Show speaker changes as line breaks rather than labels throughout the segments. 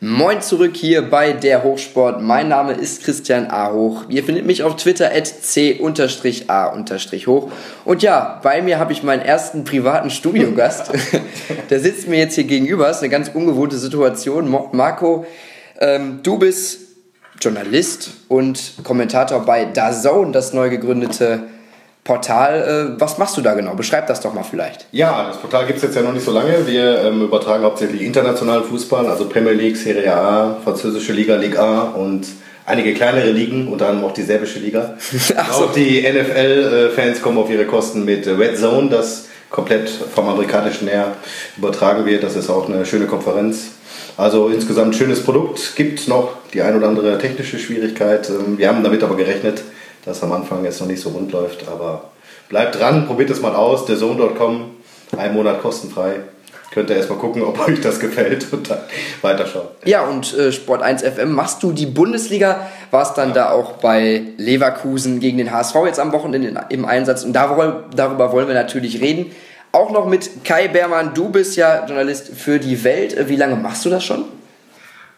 Moin zurück hier bei der Hochsport. Mein Name ist Christian A. Hoch. Ihr findet mich auf Twitter at c-a-hoch. Und ja, bei mir habe ich meinen ersten privaten Studiogast. Der sitzt mir jetzt hier gegenüber. Das ist eine ganz ungewohnte Situation. Marco, ähm, du bist Journalist und Kommentator bei DAZN, das neu gegründete Portal. Äh, was machst du da genau? Beschreib das doch mal vielleicht.
Ja, das Portal gibt es jetzt ja noch nicht so lange. Wir ähm, übertragen hauptsächlich internationalen Fußball, also Premier League, Serie A, französische Liga, Liga A und einige kleinere Ligen, unter anderem auch die serbische Liga. So. Auch die NFL-Fans kommen auf ihre Kosten mit Red Zone, das komplett vom amerikanischen her übertragen wird. Das ist auch eine schöne Konferenz. Also insgesamt schönes Produkt, gibt noch die ein oder andere technische Schwierigkeit. Ähm, wir haben damit aber gerechnet, dass am Anfang jetzt noch nicht so rund läuft. Aber bleibt dran, probiert es mal aus. Der Zone.com, ein Monat kostenfrei. Könnt ihr erstmal gucken, ob euch das gefällt und dann weiterschauen.
Ja, und äh, Sport 1 FM, machst du die Bundesliga? Warst dann ja. da auch bei Leverkusen gegen den HSV jetzt am Wochenende im Einsatz? Und darüber, darüber wollen wir natürlich reden. Auch noch mit Kai Beermann. Du bist ja Journalist für die Welt. Wie lange machst du das schon?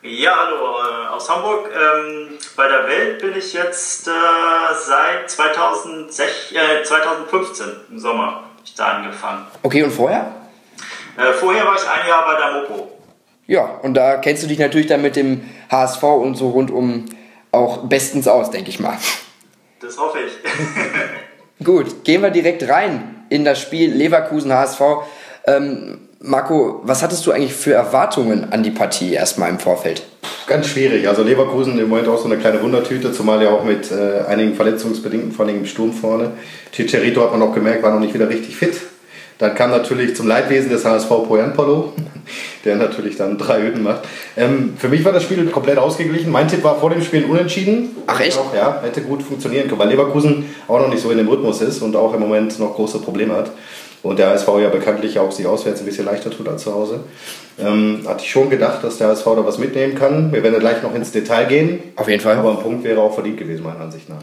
Ja, hallo äh, aus Hamburg. Ähm, bei der Welt bin ich jetzt äh, seit 2006, äh, 2015 im Sommer ich da angefangen.
Okay, und vorher?
Vorher war ich ein Jahr bei der Mopo.
Ja, und da kennst du dich natürlich dann mit dem HSV und so rundum auch bestens aus, denke ich mal.
Das hoffe ich.
Gut, gehen wir direkt rein in das Spiel Leverkusen HSV. Ähm, Marco, was hattest du eigentlich für Erwartungen an die Partie erstmal im Vorfeld?
Ganz schwierig. Also Leverkusen im Moment auch so eine kleine Wundertüte, zumal ja auch mit äh, einigen verletzungsbedingten, vor allem im Sturm vorne. Chicharito hat man auch gemerkt, war noch nicht wieder richtig fit. Dann kam natürlich zum Leidwesen des HSV Poyanpolo, der natürlich dann drei Hütten macht. Ähm, für mich war das Spiel komplett ausgeglichen. Mein Tipp war vor dem Spiel unentschieden.
Ach echt?
Auch, ja, hätte gut funktionieren können, weil Leverkusen auch noch nicht so in dem Rhythmus ist und auch im Moment noch große Probleme hat und der HSV ja bekanntlich auch sich auswärts ein bisschen leichter tut als zu Hause. Ähm, hatte ich schon gedacht, dass der HSV da was mitnehmen kann. Wir werden ja gleich noch ins Detail gehen.
Auf jeden Fall.
Aber ein Punkt wäre auch verdient gewesen, meiner Ansicht nach.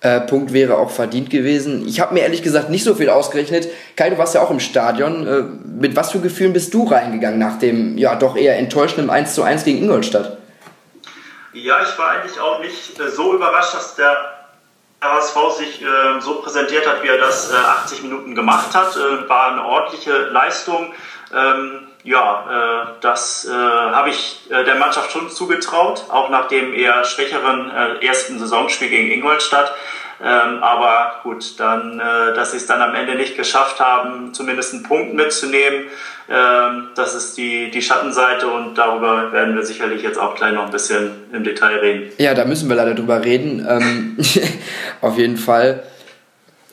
Äh, Punkt wäre auch verdient gewesen. Ich habe mir ehrlich gesagt nicht so viel ausgerechnet. Kai, du warst ja auch im Stadion. Äh, mit was für Gefühlen bist du reingegangen nach dem ja doch eher enttäuschenden 1 zu 1 gegen Ingolstadt?
Ja, ich war eigentlich auch nicht äh, so überrascht, dass der HSV sich äh, so präsentiert hat, wie er das äh, 80 Minuten gemacht hat. Äh, war eine ordentliche Leistung. Ähm, ja, äh, das äh, habe ich äh, der Mannschaft schon zugetraut, auch nach dem eher schwächeren ersten Saisonspiel gegen Ingolstadt. Ähm, aber gut, dann, äh, dass sie es dann am Ende nicht geschafft haben, zumindest einen Punkt mitzunehmen, ähm, das ist die, die Schattenseite und darüber werden wir sicherlich jetzt auch gleich noch ein bisschen im Detail reden.
Ja, da müssen wir leider drüber reden. Ähm, auf jeden Fall.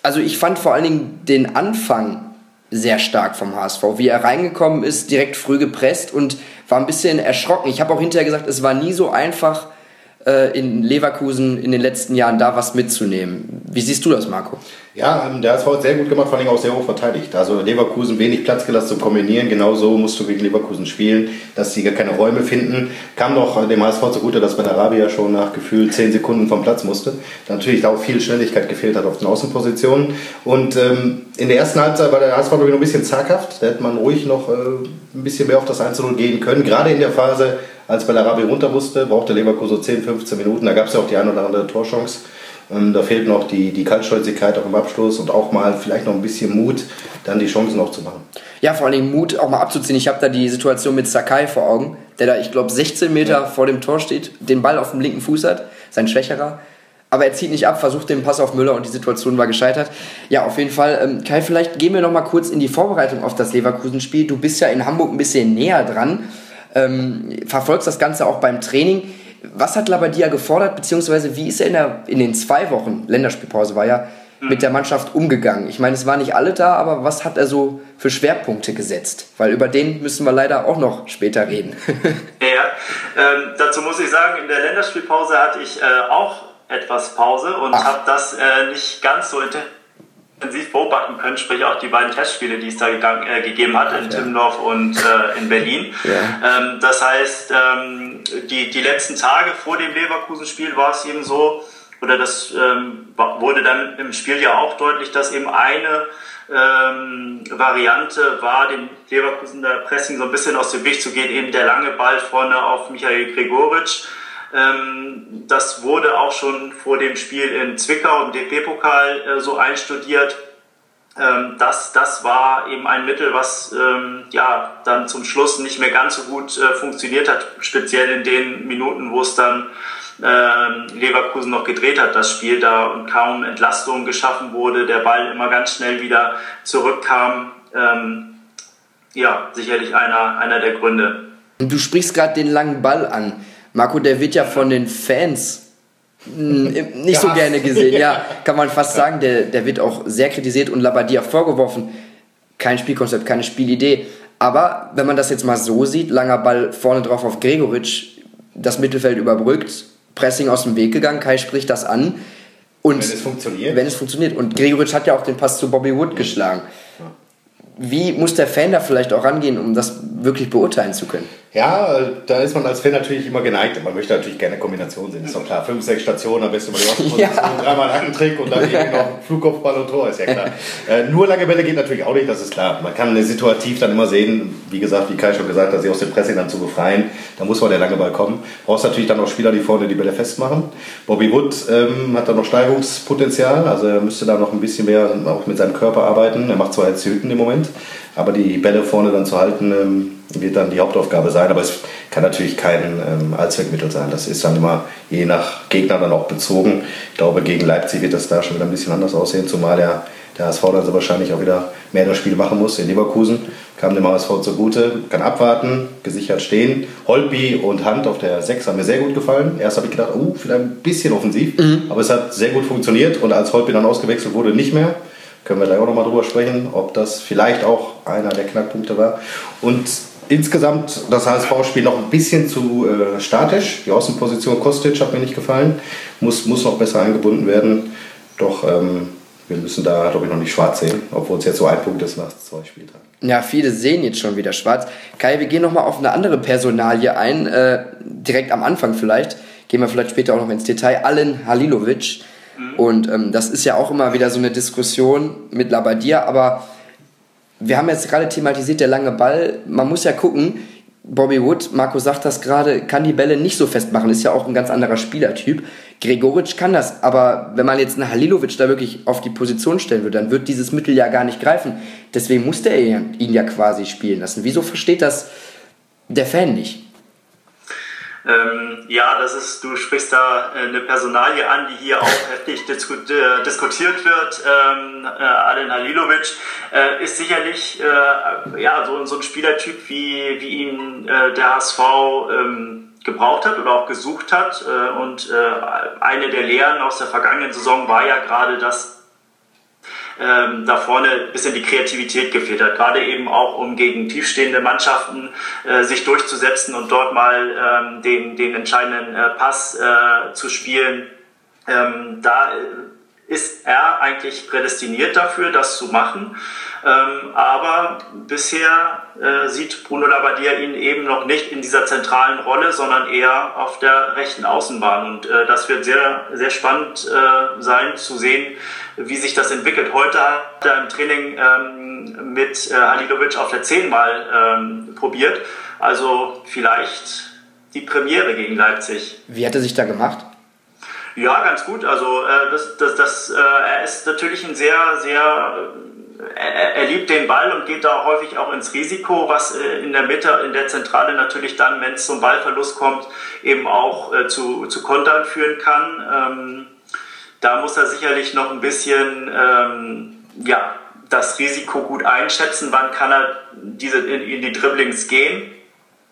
Also ich fand vor allen Dingen den Anfang sehr stark vom HSV. Wie er reingekommen ist, direkt früh gepresst und war ein bisschen erschrocken. Ich habe auch hinterher gesagt, es war nie so einfach, in Leverkusen in den letzten Jahren da was mitzunehmen. Wie siehst du das, Marco?
Ja, ähm, der HSV hat sehr gut gemacht, vor allem auch sehr hoch verteidigt. Also Leverkusen wenig Platz gelassen zum Kombinieren. Genauso musst du gegen Leverkusen spielen, dass sie gar keine Räume finden. Kam noch dem HSV zugute, dass Benarabia schon nach gefühlt 10 Sekunden vom Platz musste. Da natürlich auch viel Schnelligkeit gefehlt hat auf den Außenpositionen. Und ähm, in der ersten Halbzeit war der HSV noch ein bisschen zaghaft. Da hätte man ruhig noch äh, ein bisschen mehr auf das 1-0 gehen können. Gerade in der Phase, als Bellarabi runter musste, brauchte Leverkusen so 10, 15 Minuten. Da gab es ja auch die ein oder andere Torchance. Ähm, da fehlt noch die, die Kaltschnäuzigkeit auch im Abschluss und auch mal vielleicht noch ein bisschen Mut, dann die Chancen auch zu machen.
Ja, vor allem Mut auch mal abzuziehen. Ich habe da die Situation mit Sakai vor Augen, der da, ich glaube, 16 Meter ja. vor dem Tor steht, den Ball auf dem linken Fuß hat, sein schwächerer. Aber er zieht nicht ab, versucht den Pass auf Müller und die Situation war gescheitert. Ja, auf jeden Fall. Ähm, Kai, vielleicht gehen wir noch mal kurz in die Vorbereitung auf das Leverkusen-Spiel. Du bist ja in Hamburg ein bisschen näher dran ähm, verfolgst das Ganze auch beim Training. Was hat Labadia gefordert, beziehungsweise wie ist er in, der, in den zwei Wochen, Länderspielpause war ja, mit der Mannschaft umgegangen? Ich meine, es waren nicht alle da, aber was hat er so für Schwerpunkte gesetzt? Weil über den müssen wir leider auch noch später reden.
ja, ähm, dazu muss ich sagen, in der Länderspielpause hatte ich äh, auch etwas Pause und habe das äh, nicht ganz so intensiv intensiv beobachten können, sprich auch die beiden Testspiele, die es da gegangen, äh, gegeben hat in ja. Timmendorf und äh, in Berlin. Ja. Ähm, das heißt, ähm, die, die letzten Tage vor dem Leverkusen-Spiel war es eben so, oder das ähm, wurde dann im Spiel ja auch deutlich, dass eben eine ähm, Variante war, dem Leverkusener Pressing so ein bisschen aus dem Weg zu gehen, eben der lange Ball vorne auf Michael Gregoritsch. Ähm, das wurde auch schon vor dem Spiel in Zwickau im DP-Pokal äh, so einstudiert. Ähm, das, das war eben ein Mittel, was ähm, ja dann zum Schluss nicht mehr ganz so gut äh, funktioniert hat, speziell in den Minuten, wo es dann Leverkusen noch gedreht hat, das Spiel da und kaum Entlastung geschaffen wurde, der Ball immer ganz schnell wieder zurückkam. Ja, sicherlich einer, einer der Gründe.
Du sprichst gerade den langen Ball an. Marco, der wird ja von den Fans hm, nicht so gerne gesehen. Ja, kann man fast sagen. Der, der wird auch sehr kritisiert und Labadia vorgeworfen. Kein Spielkonzept, keine Spielidee. Aber wenn man das jetzt mal so sieht, langer Ball vorne drauf auf Gregoritsch, das Mittelfeld überbrückt, Pressing aus dem Weg gegangen, Kai spricht das an. Und wenn es funktioniert. Wenn es funktioniert. Und Gregoritsch hat ja auch den Pass zu Bobby Wood geschlagen. Wie muss der Fan da vielleicht auch rangehen, um das wirklich beurteilen zu können?
Ja, da ist man als Fan natürlich immer geneigt. Man möchte natürlich gerne Kombination sehen. Ist doch klar. Fünf, sechs Stationen, am besten mal die Außenposition, ja. dreimal einen Trick und dann irgendwie noch Flugkopfball und Tor, ist ja klar. äh, nur lange Bälle geht natürlich auch nicht, das ist klar. Man kann situativ dann immer sehen, wie gesagt, wie Kai schon gesagt hat, sich aus dem Pressing dann zu befreien. Da muss man der lange Ball kommen. Brauchst natürlich dann auch Spieler, die vorne die Bälle festmachen. Bobby Wood ähm, hat da noch Steigerungspotenzial, also er müsste da noch ein bisschen mehr auch mit seinem Körper arbeiten. Er macht zwar jetzt Hüten im Moment, aber die Bälle vorne dann zu halten, ähm, wird dann die Hauptaufgabe sein, aber es kann natürlich kein ähm, Allzweckmittel sein. Das ist dann immer je nach Gegner dann auch bezogen. Ich glaube, gegen Leipzig wird das da schon wieder ein bisschen anders aussehen, zumal der, der HSV dann so wahrscheinlich auch wieder mehrere Spiele machen muss. In Leverkusen kam dem HSV zugute, kann abwarten, gesichert stehen. Holby und Hand auf der 6 haben mir sehr gut gefallen. Erst habe ich gedacht, oh, vielleicht ein bisschen offensiv, mhm. aber es hat sehr gut funktioniert und als Holby dann ausgewechselt wurde, nicht mehr können wir da auch nochmal drüber sprechen, ob das vielleicht auch einer der Knackpunkte war. Und insgesamt das HSV-Spiel noch ein bisschen zu äh, statisch. Die Außenposition Kostic hat mir nicht gefallen. Muss, muss noch besser eingebunden werden. Doch ähm, wir müssen da, glaube ich, noch nicht schwarz sehen, obwohl es jetzt so ein Punkt ist nach zwei Spieltagen.
Ja, viele sehen jetzt schon wieder schwarz. Kai, wir gehen nochmal auf eine andere Personalie ein, äh, direkt am Anfang vielleicht. Gehen wir vielleicht später auch noch ins Detail. Allen Halilovic. Mhm. Und ähm, das ist ja auch immer wieder so eine Diskussion mit Labadia, aber wir haben jetzt gerade thematisiert, der lange Ball. Man muss ja gucken, Bobby Wood, Marco sagt das gerade, kann die Bälle nicht so festmachen, ist ja auch ein ganz anderer Spielertyp. Gregoritsch kann das, aber wenn man jetzt einen Halilovic da wirklich auf die Position stellen würde, dann wird dieses Mittel ja gar nicht greifen. Deswegen musste er ihn ja quasi spielen lassen. Wieso versteht das der Fan nicht?
Ähm, ja, das ist, du sprichst da äh, eine Personalie an, die hier auch heftig äh, diskutiert wird. Ähm, äh, Alen Halilovic äh, ist sicherlich äh, ja, so, so ein Spielertyp, wie, wie ihn äh, der HSV ähm, gebraucht hat oder auch gesucht hat. und eine der Lehren aus der vergangenen Saison war ja gerade, dass ähm, da vorne ein bisschen die Kreativität gefehlt hat. Gerade eben auch, um gegen tiefstehende Mannschaften äh, sich durchzusetzen und dort mal ähm, den, den entscheidenden äh, Pass äh, zu spielen. Ähm, da ist er eigentlich prädestiniert dafür, das zu machen. Ähm, aber bisher äh, sieht Bruno Labbadia ihn eben noch nicht in dieser zentralen Rolle, sondern eher auf der rechten Außenbahn. Und äh, das wird sehr, sehr spannend äh, sein zu sehen, wie sich das entwickelt. Heute hat er im Training ähm, mit äh, Halilovic auf der 10 mal ähm, probiert. Also vielleicht die Premiere gegen Leipzig.
Wie hat er sich da gemacht?
Ja, ganz gut. Also äh, das, das, das, äh, er ist natürlich ein sehr, sehr äh, er, er, liebt den Ball und geht da häufig auch ins Risiko, was äh, in der Mitte, in der Zentrale natürlich dann, wenn es zum Ballverlust kommt, eben auch äh, zu, zu Kontern führen kann. Ähm, da muss er sicherlich noch ein bisschen ähm, ja, das Risiko gut einschätzen, wann kann er diese, in, in die Dribblings gehen.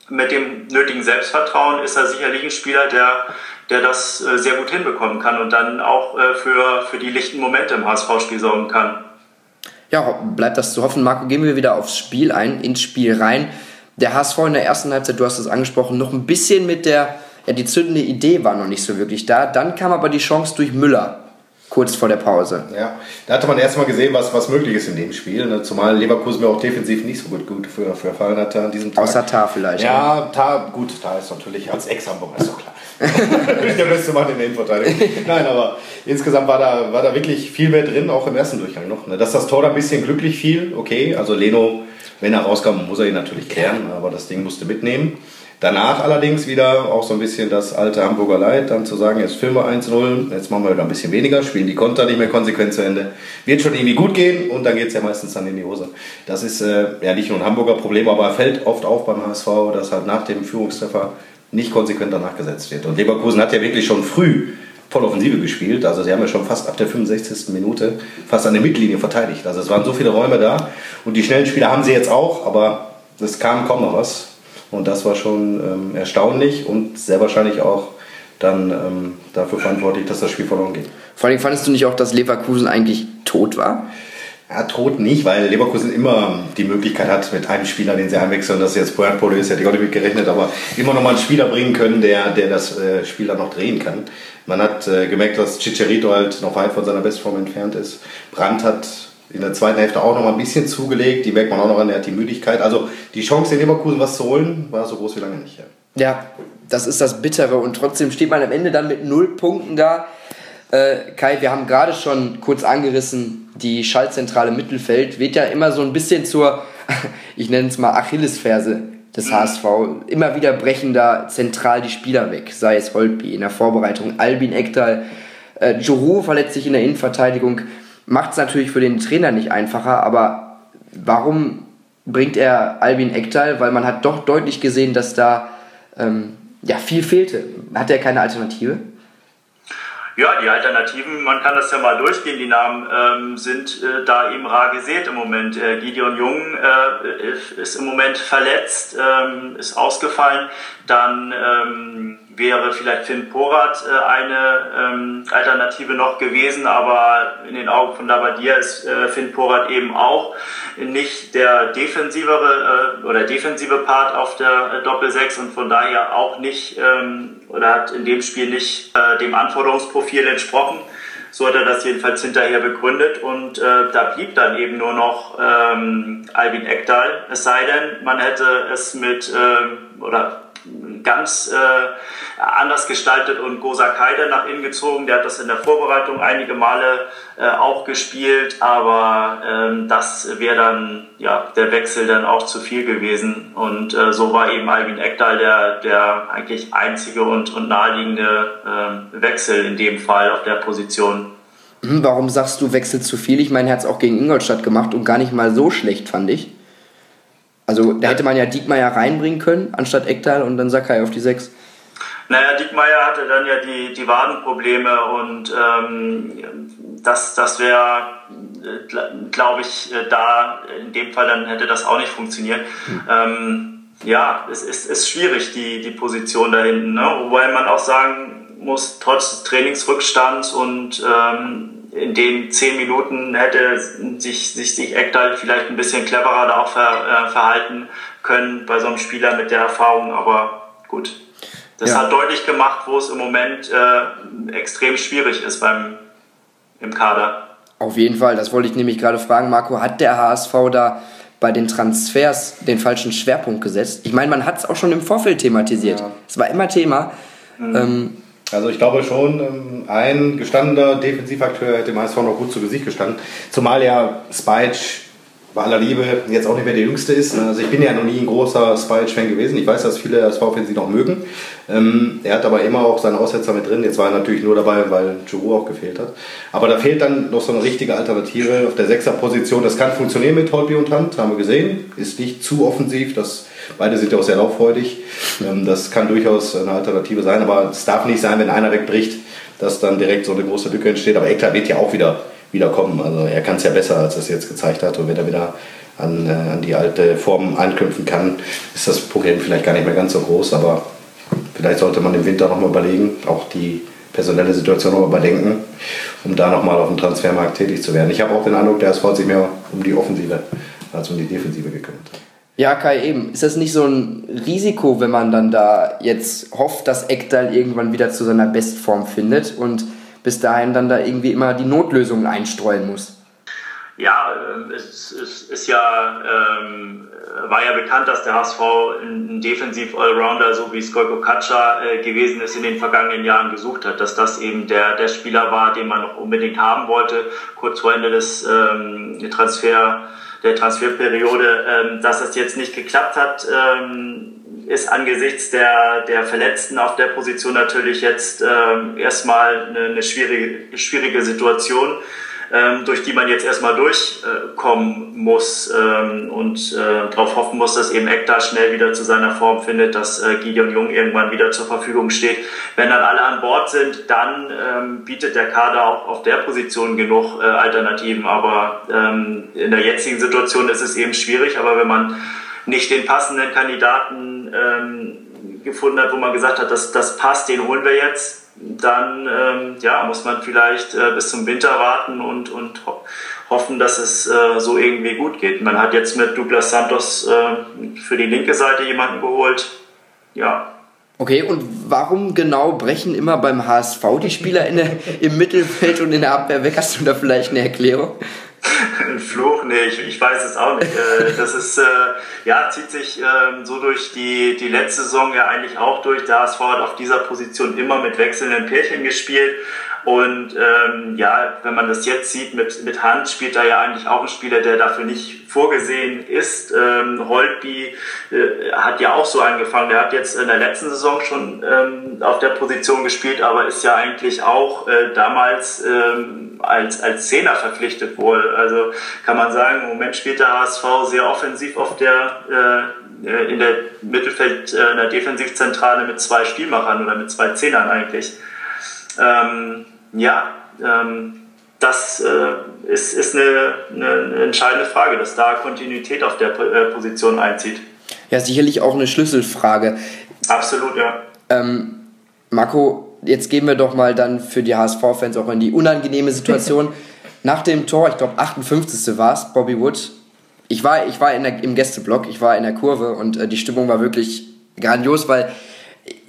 Mit dem nötigen Selbstvertrauen ist er sicherlich ein Spieler, der der das äh, sehr gut hinbekommen kann und dann auch äh, für, für die lichten Momente im HSV-Spiel sorgen kann.
Ja, bleibt das zu hoffen. Marco, gehen wir wieder aufs Spiel ein, ins Spiel rein. Der HSV in der ersten Halbzeit, du hast es angesprochen, noch ein bisschen mit der, ja, die zündende Idee war noch nicht so wirklich da. Dann kam aber die Chance durch Müller kurz vor der Pause.
Ja, da hatte man erstmal gesehen, was, was möglich ist in dem Spiel. Ne? Zumal Leverkusen mir auch defensiv nicht so gut, gut für, für gefallen hatte an diesem
Tag. Außer Tar vielleicht.
Ja, ja. Tar, gut, Tar ist natürlich als Ex-Hamburger, ist doch klar. der Beste Mann in der Innenverteidigung. Nein, aber insgesamt war da, war da wirklich viel mehr drin, auch im ersten Durchgang noch. Ne? Dass das Tor da ein bisschen glücklich fiel, okay. Also Leno, wenn er rauskam, muss er ihn natürlich klären, aber das Ding musste mitnehmen. Danach allerdings wieder auch so ein bisschen das alte Hamburger Leid, dann zu sagen, jetzt filmen wir 1-0, jetzt machen wir wieder ein bisschen weniger, spielen die Konter nicht mehr konsequent zu Ende. Wird schon irgendwie gut gehen und dann geht es ja meistens dann in die Hose. Das ist äh, ja nicht nur ein Hamburger Problem, aber fällt oft auf beim HSV, dass halt nach dem Führungstreffer nicht konsequent danach gesetzt wird. Und Leverkusen hat ja wirklich schon früh voll Offensive gespielt. Also sie haben ja schon fast ab der 65. Minute fast an der Mittellinie verteidigt. Also es waren so viele Räume da und die schnellen Spieler haben sie jetzt auch, aber es kam kaum noch was. Und das war schon ähm, erstaunlich und sehr wahrscheinlich auch dann ähm, dafür verantwortlich, dass das Spiel verloren geht.
Vor allem fandest du nicht auch, dass Leverkusen eigentlich tot war?
Ja, tot nicht, weil Leverkusen immer die Möglichkeit hat, mit einem Spieler, den sie einwechseln, dass jetzt Puerto ist, hätte ich auch nicht mit gerechnet, aber immer noch mal einen Spieler bringen können, der, der das äh, Spiel dann noch drehen kann. Man hat äh, gemerkt, dass Chicharito halt noch weit von seiner Bestform entfernt ist. Brandt hat in der zweiten Hälfte auch noch mal ein bisschen zugelegt. Die merkt man auch noch an, er hat die Müdigkeit. Also die Chance in Leverkusen was zu holen, war so groß wie lange nicht.
Ja, ja das ist das Bittere. Und trotzdem steht man am Ende dann mit null Punkten da. Äh, Kai, wir haben gerade schon kurz angerissen, die Schaltzentrale Mittelfeld wird ja immer so ein bisschen zur, ich nenne es mal Achillesferse des HSV. Immer wieder brechen da zentral die Spieler weg, sei es Holtby in der Vorbereitung, Albin Ekdal, äh, Juru verletzt sich in der Innenverteidigung macht es natürlich für den Trainer nicht einfacher, aber warum bringt er Albin Ektal? Weil man hat doch deutlich gesehen, dass da ähm, ja, viel fehlte. Hat er keine Alternative?
Ja, die Alternativen, man kann das ja mal durchgehen, die Namen ähm, sind äh, da eben rar gesät im Moment. Äh, Gideon Jung äh, ist im Moment verletzt, ähm, ist ausgefallen. Dann ähm, wäre vielleicht Finn Porat äh, eine ähm, Alternative noch gewesen, aber in den Augen von Labadia ist äh, Finn Porat eben auch nicht der defensivere äh, oder defensive Part auf der Doppel 6 und von daher auch nicht ähm, oder hat in dem Spiel nicht äh, dem Anforderungsprofil entsprochen. So hat er das jedenfalls hinterher begründet und äh, da blieb dann eben nur noch ähm, Albin Ekdal. Es sei denn, man hätte es mit ähm, oder ganz äh, anders gestaltet und Gosa Kaide nach innen gezogen. Der hat das in der Vorbereitung einige Male äh, auch gespielt, aber ähm, das wäre dann ja der Wechsel dann auch zu viel gewesen. Und äh, so war eben Albin Ekdal der, der eigentlich einzige und, und naheliegende äh, Wechsel in dem Fall auf der Position.
Hm, warum sagst du Wechsel zu viel? Ich meine, er hat es auch gegen Ingolstadt gemacht und gar nicht mal so schlecht, fand ich. Also da hätte man ja Diekmeyer reinbringen können, anstatt Ektal und dann Sakai auf die 6.
Naja, Diekmeyer hatte dann ja die, die Wadenprobleme und ähm, das, das wäre, äh, glaube ich, äh, da in dem Fall dann hätte das auch nicht funktioniert. Mhm. Ähm, ja, es ist, ist schwierig, die, die Position da hinten. Ne? Wobei man auch sagen muss, trotz des Trainingsrückstands und ähm, in den zehn Minuten hätte sich, sich, sich Ekdal vielleicht ein bisschen cleverer da auch ver, äh, verhalten können bei so einem Spieler mit der Erfahrung, aber gut. Das ja. hat deutlich gemacht, wo es im Moment äh, extrem schwierig ist beim, im Kader.
Auf jeden Fall, das wollte ich nämlich gerade fragen, Marco, hat der HSV da bei den Transfers den falschen Schwerpunkt gesetzt? Ich meine, man hat es auch schon im Vorfeld thematisiert. Ja. Es war immer Thema. Mhm. Ähm,
also ich glaube schon, ähm, ein gestandener Defensivakteur hätte dem HSV noch gut zu Gesicht gestanden. Zumal ja Spike bei aller Liebe jetzt auch nicht mehr der Jüngste ist. Also ich bin ja noch nie ein großer Spike-Fan gewesen. Ich weiß, dass viele HSV-Fans ihn noch mögen. Ähm, er hat aber immer auch seine Aussetzer mit drin. Jetzt war er natürlich nur dabei, weil Giroud auch gefehlt hat. Aber da fehlt dann noch so eine richtige Alternative auf der Sechser-Position. Das kann funktionieren mit Holby und Hand, haben wir gesehen. Ist nicht zu offensiv. Das Beide sind ja auch sehr lauffreudig. Ähm, das kann durchaus eine Alternative sein, aber es darf nicht sein, wenn einer wegbricht, dass dann direkt so eine große Lücke entsteht. Aber Ektar wird ja auch wieder, wieder kommen. Also er kann es ja besser, als er es jetzt gezeigt hat. Und wenn er wieder an, äh, an die alte Form anknüpfen kann, ist das Problem vielleicht gar nicht mehr ganz so groß. Aber vielleicht sollte man im Winter nochmal überlegen, auch die personelle Situation nochmal überdenken, um da nochmal auf dem Transfermarkt tätig zu werden. Ich habe auch den Eindruck, der SV hat sich mehr um die Offensive als um die Defensive gekümmert.
Ja, Kai, eben. Ist das nicht so ein Risiko, wenn man dann da jetzt hofft, dass Ekdal irgendwann wieder zu seiner Bestform findet und bis dahin dann da irgendwie immer die Notlösungen einstreuen muss?
Ja, ähm, es, es ist ja, ähm, war ja bekannt, dass der HSV ein Defensiv-Allrounder, so wie Skolko Katscha äh, gewesen ist, in den vergangenen Jahren gesucht hat, dass das eben der, der Spieler war, den man noch unbedingt haben wollte, kurz vor Ende des ähm, Transfer, der Transferperiode. Ähm, dass das jetzt nicht geklappt hat, ähm, ist angesichts der, der Verletzten auf der Position natürlich jetzt ähm, erstmal eine, eine schwierige, schwierige Situation durch die man jetzt erstmal durchkommen muss ähm, und äh, darauf hoffen muss, dass eben Ekta schnell wieder zu seiner Form findet, dass äh, Gideon Jung irgendwann wieder zur Verfügung steht. Wenn dann alle an Bord sind, dann ähm, bietet der Kader auch auf der Position genug äh, Alternativen. Aber ähm, in der jetzigen Situation ist es eben schwierig. Aber wenn man nicht den passenden Kandidaten ähm, gefunden hat, wo man gesagt hat, das, das passt, den holen wir jetzt, dann ähm, ja, muss man vielleicht äh, bis zum Winter warten und, und ho hoffen, dass es äh, so irgendwie gut geht. Man hat jetzt mit Douglas Santos äh, für die linke Seite jemanden geholt. Ja.
Okay, und warum genau brechen immer beim HSV die Spieler in der, im Mittelfeld und in der Abwehr weg? Hast du da vielleicht eine Erklärung?
Ein Fluch? Nee, ich, ich weiß es auch nicht. Äh, das ist, äh, ja, zieht sich ähm, so durch die, die letzte Saison ja eigentlich auch durch. Der HSV hat auf dieser Position immer mit wechselnden Pärchen gespielt. Und ähm, ja, wenn man das jetzt sieht, mit, mit Hand spielt da ja eigentlich auch ein Spieler, der dafür nicht vorgesehen ist. Ähm, Holtby äh, hat ja auch so angefangen. Der hat jetzt in der letzten Saison schon ähm, auf der Position gespielt, aber ist ja eigentlich auch äh, damals ähm, als, als Zehner verpflichtet wohl. Also kann man sagen, im Moment spielt der HSV sehr offensiv auf der äh, in der Mittelfeld, äh, in der Defensivzentrale mit zwei Spielmachern oder mit zwei Zehnern eigentlich. Ähm, ja, ähm, das äh, ist, ist eine, eine, entscheidende Frage, dass da Kontinuität auf der äh, Position einzieht.
Ja, sicherlich auch eine Schlüsselfrage.
Absolut, ja.
Ähm, Marco, jetzt gehen wir doch mal dann für die HSV-Fans auch in die unangenehme Situation. Nach dem Tor, ich glaube 58. war es, Bobby Wood. Ich war, ich war der, im Gästeblock, ich war in der Kurve und äh, die Stimmung war wirklich grandios, weil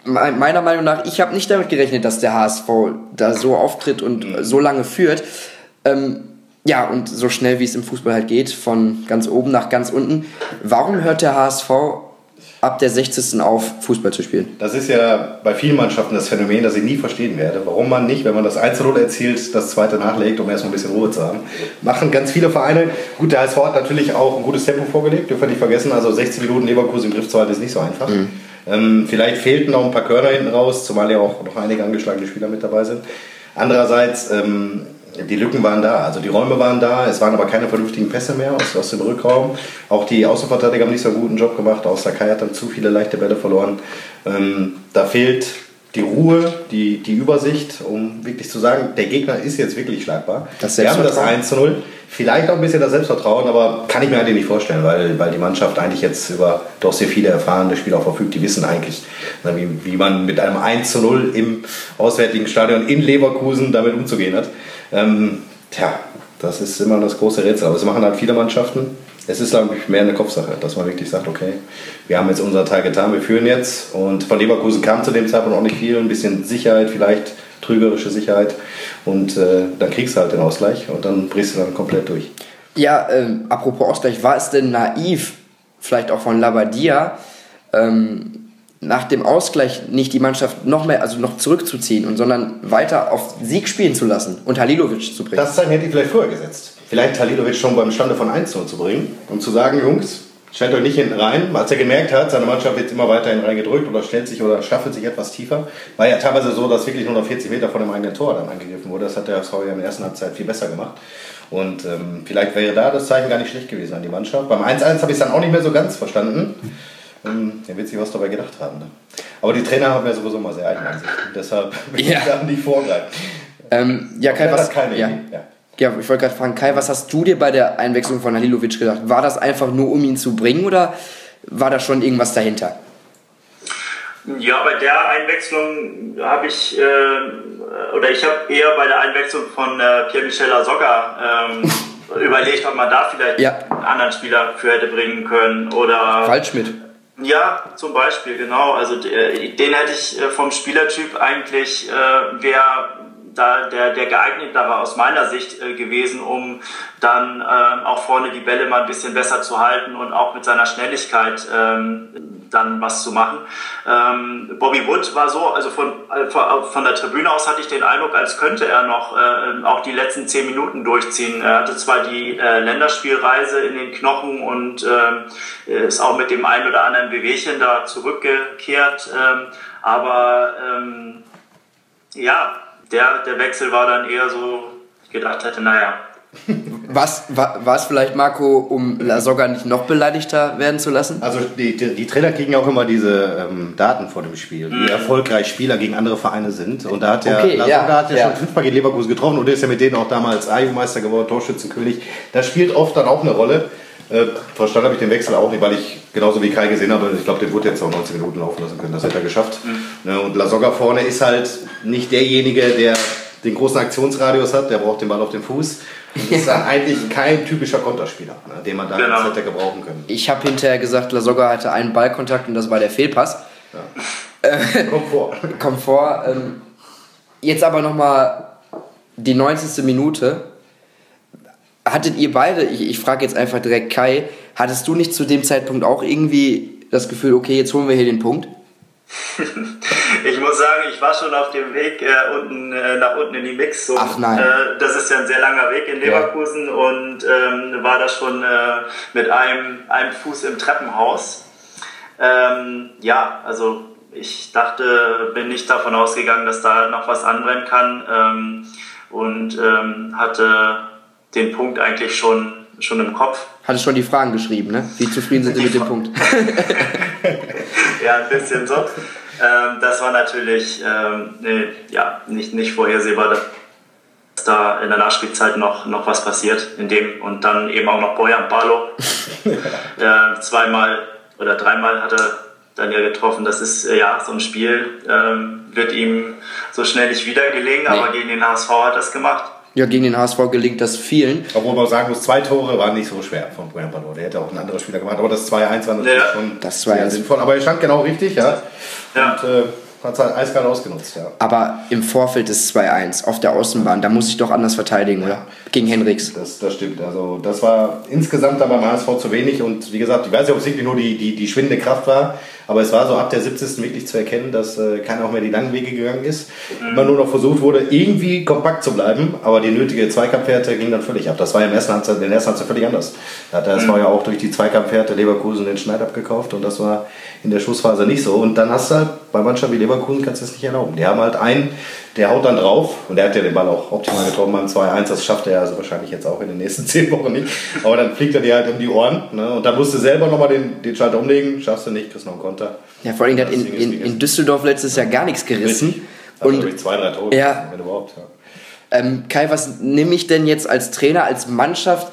meiner Meinung nach, ich habe nicht damit gerechnet, dass der HSV da so auftritt und mhm. so lange führt. Ähm, ja, und so schnell wie es im Fußball halt geht, von ganz oben nach ganz unten. Warum hört der HSV ab der 60. auf, Fußball zu spielen?
Das ist ja bei vielen Mannschaften das Phänomen, das ich nie verstehen werde. Warum man nicht, wenn man das 1 0 erzielt, das zweite nachlegt, um erstmal ein bisschen Ruhe zu haben. Machen ganz viele Vereine. Gut, der HSV hat natürlich auch ein gutes Tempo vorgelegt, dürfen wir nicht vergessen. Also 60 Minuten Leverkusen im Griff zu halten ist nicht so einfach. Mhm. Ähm, vielleicht fehlten noch ein paar Körner hinten raus, zumal ja auch noch einige angeschlagene Spieler mit dabei sind. Andererseits, ähm, die Lücken waren da, also die Räume waren da, es waren aber keine vernünftigen Pässe mehr aus, aus dem Rückraum. Auch die Außenverteidiger haben nicht so einen guten Job gemacht, auch Sakai hat dann zu viele leichte Bälle verloren. Ähm, da fehlt die Ruhe, die, die Übersicht, um wirklich zu sagen, der Gegner ist jetzt wirklich schlagbar. Das Wir haben das 1 zu 0. Vielleicht auch ein bisschen das Selbstvertrauen, aber kann ich mir eigentlich nicht vorstellen, weil, weil die Mannschaft eigentlich jetzt über doch sehr viele erfahrene Spieler verfügt. Die wissen eigentlich, wie, wie man mit einem 1 zu 0 im auswärtigen Stadion in Leverkusen damit umzugehen hat. Ähm, tja, das ist immer das große Rätsel. Aber es machen halt viele Mannschaften. Es ist, glaube ich, mehr eine Kopfsache, dass man wirklich sagt, okay, wir haben jetzt unseren Teil getan, wir führen jetzt. Und von Leverkusen kam zu dem Zeitpunkt auch nicht viel, ein bisschen Sicherheit vielleicht trügerische Sicherheit und äh, dann kriegst du halt den Ausgleich und dann brichst du dann komplett durch.
Ja, ähm, apropos Ausgleich, war es denn naiv, vielleicht auch von Labadia, ähm, nach dem Ausgleich nicht die Mannschaft noch mehr, also noch zurückzuziehen und sondern weiter auf Sieg spielen zu lassen und Halilovic zu bringen?
Das Zeichen hätte ich vielleicht vorher gesetzt. Vielleicht Halilovic schon beim Stande von 1 zu bringen und zu sagen, Jungs, stellt euch nicht hinten rein. Als er gemerkt hat, seine Mannschaft wird immer weiter in reingedrückt oder stellt sich oder staffelt sich etwas tiefer, war ja teilweise so, dass wirklich nur noch 40 Meter von dem eigenen Tor dann angegriffen wurde. Das hat der HSV ja in der ersten Halbzeit viel besser gemacht. Und ähm, vielleicht wäre da das Zeichen gar nicht schlecht gewesen an die Mannschaft. Beim 1-1 habe ich es dann auch nicht mehr so ganz verstanden. Ähm, der wird sich was dabei gedacht haben. Ne? Aber die Trainer haben ja sowieso mal sehr eigene Ansichten. Deshalb will ich da nicht vorgreifen.
Ähm, ja, Kai, was, keine ja. Idee. Ja. Ja, ich wollte gerade fragen, Kai, was hast du dir bei der Einwechslung von Halilovic gedacht? War das einfach nur, um ihn zu bringen oder war da schon irgendwas dahinter?
Ja, bei der Einwechslung habe ich, äh, oder ich habe eher bei der Einwechslung von äh, Pierre-Michel Asogga ähm, überlegt, ob man da vielleicht ja. einen anderen Spieler für hätte bringen können. Oder
Waldschmidt.
Ja, zum Beispiel, genau. Also den hätte ich äh, vom Spielertyp eigentlich, äh, wäre da der, der geeignetere aus meiner Sicht äh, gewesen, um dann ähm, auch vorne die Bälle mal ein bisschen besser zu halten und auch mit seiner Schnelligkeit ähm, dann was zu machen. Ähm, Bobby Wood war so, also von, äh, von der Tribüne aus hatte ich den Eindruck, als könnte er noch äh, auch die letzten zehn Minuten durchziehen. Er hatte zwar die äh, Länderspielreise in den Knochen und äh, ist auch mit dem einen oder anderen Bewegchen da zurückgekehrt, ähm, aber ähm, ja, der, der Wechsel war dann eher so, ich gedacht hätte, naja,
was war es vielleicht, Marco, um La Soga nicht noch beleidigter werden zu lassen?
Also die, die, die Trainer kriegen auch immer diese ähm, Daten vor dem Spiel, wie erfolgreich Spieler gegen andere Vereine sind. Und da hat der okay, La Soga ja, hat ja, ja, schon fünfmal gegen Leverkusen getroffen und ist ja mit denen auch damals AU-Meister geworden, Torschützenkönig. Das spielt oft dann auch eine Rolle. Äh, verstanden habe ich den Wechsel auch nicht, weil ich genauso wie Kai gesehen habe, ich glaube, den wurde jetzt auch 19 Minuten laufen lassen können. Das hat er geschafft. Mhm. Ne, und La Soga vorne ist halt nicht derjenige, der den großen Aktionsradius hat, der braucht den Ball auf den Fuß. Das ist eigentlich kein typischer Konterspieler, ne, den man da genau. hätte gebrauchen können.
Ich habe hinterher gesagt, Lasogga hatte einen Ballkontakt und das war der Fehlpass. Ja. Äh, Komfort. Komfort. Ähm, jetzt aber nochmal die 90. Minute. Hattet ihr beide, ich, ich frage jetzt einfach direkt Kai, hattest du nicht zu dem Zeitpunkt auch irgendwie das Gefühl, okay, jetzt holen wir hier den Punkt?
ich muss sagen, ich war schon auf dem Weg äh, unten, äh, nach unten in die Mix. Und,
Ach nein.
Äh, das ist ja ein sehr langer Weg in Leverkusen ja. und ähm, war da schon äh, mit einem, einem Fuß im Treppenhaus. Ähm, ja, also ich dachte, bin nicht davon ausgegangen, dass da noch was anbrennen kann ähm, und ähm, hatte den Punkt eigentlich schon, schon im Kopf.
Hatte schon die Fragen geschrieben, ne? Wie zufrieden sind Sie mit dem Punkt?
ja, ein bisschen so. Ähm, das war natürlich ähm, nee, ja, nicht, nicht vorhersehbar, dass da in der Nachspielzeit noch, noch was passiert. In dem, und dann eben auch noch Bojan Barlo. äh, zweimal oder dreimal hat er dann ja getroffen. Das ist äh, ja so ein Spiel, ähm, wird ihm so schnell nicht wieder gelingen, nee. aber gegen den HSV hat er es gemacht.
Ja, gegen den HSV gelingt das vielen.
Obwohl man sagen muss, zwei Tore waren nicht so schwer von Brian Palo. Der hätte auch ein anderer Spieler gemacht. Aber das 2-1 war natürlich ja. schon
das sehr
sinnvoll. Aber er stand genau richtig, ja. ja. Und äh, hat es halt eiskalt ausgenutzt, ja.
Aber im Vorfeld des 2-1 auf der Außenbahn, da muss ich doch anders verteidigen, oder? Gegen Henriks.
Das, das stimmt. Also das war insgesamt dann beim HSV zu wenig. Und wie gesagt, ich weiß nicht, ob es wirklich nur die, die, die schwindende Kraft war. Aber es war so ab der 70. wirklich zu erkennen, dass äh, keiner auch mehr die langen Wege gegangen ist. Mhm. Immer nur noch versucht wurde, irgendwie kompakt zu bleiben. Aber die nötige Zweikampfwerte ging dann völlig ab. Das war im ersten Halbzeit, in der ersten Halbzeit völlig anders. Da hat der mhm. ja auch durch die Zweikampfwerte Leverkusen den Schneid abgekauft. Und das war in der Schussphase nicht so. Und dann hast du halt bei Mannschaften wie Leverkusen kannst du es nicht erlauben. Die haben halt einen, der haut dann drauf und der hat ja den Ball auch optimal getroffen beim 2-1. Das schafft er also wahrscheinlich jetzt auch in den nächsten zehn Wochen nicht. Aber dann fliegt er dir halt um die Ohren. Ne? Und dann musst du selber nochmal den, den Schalter umlegen. Schaffst du nicht, kriegst noch einen Konter.
Ja, vor allem, der hat in, in, in, Düsseldorf letztes Jahr gar nichts gerissen.
Also und zwei, drei Tore,
ja, wenn überhaupt. Ja. Ähm, Kai, was nehme ich denn jetzt als Trainer, als Mannschaft,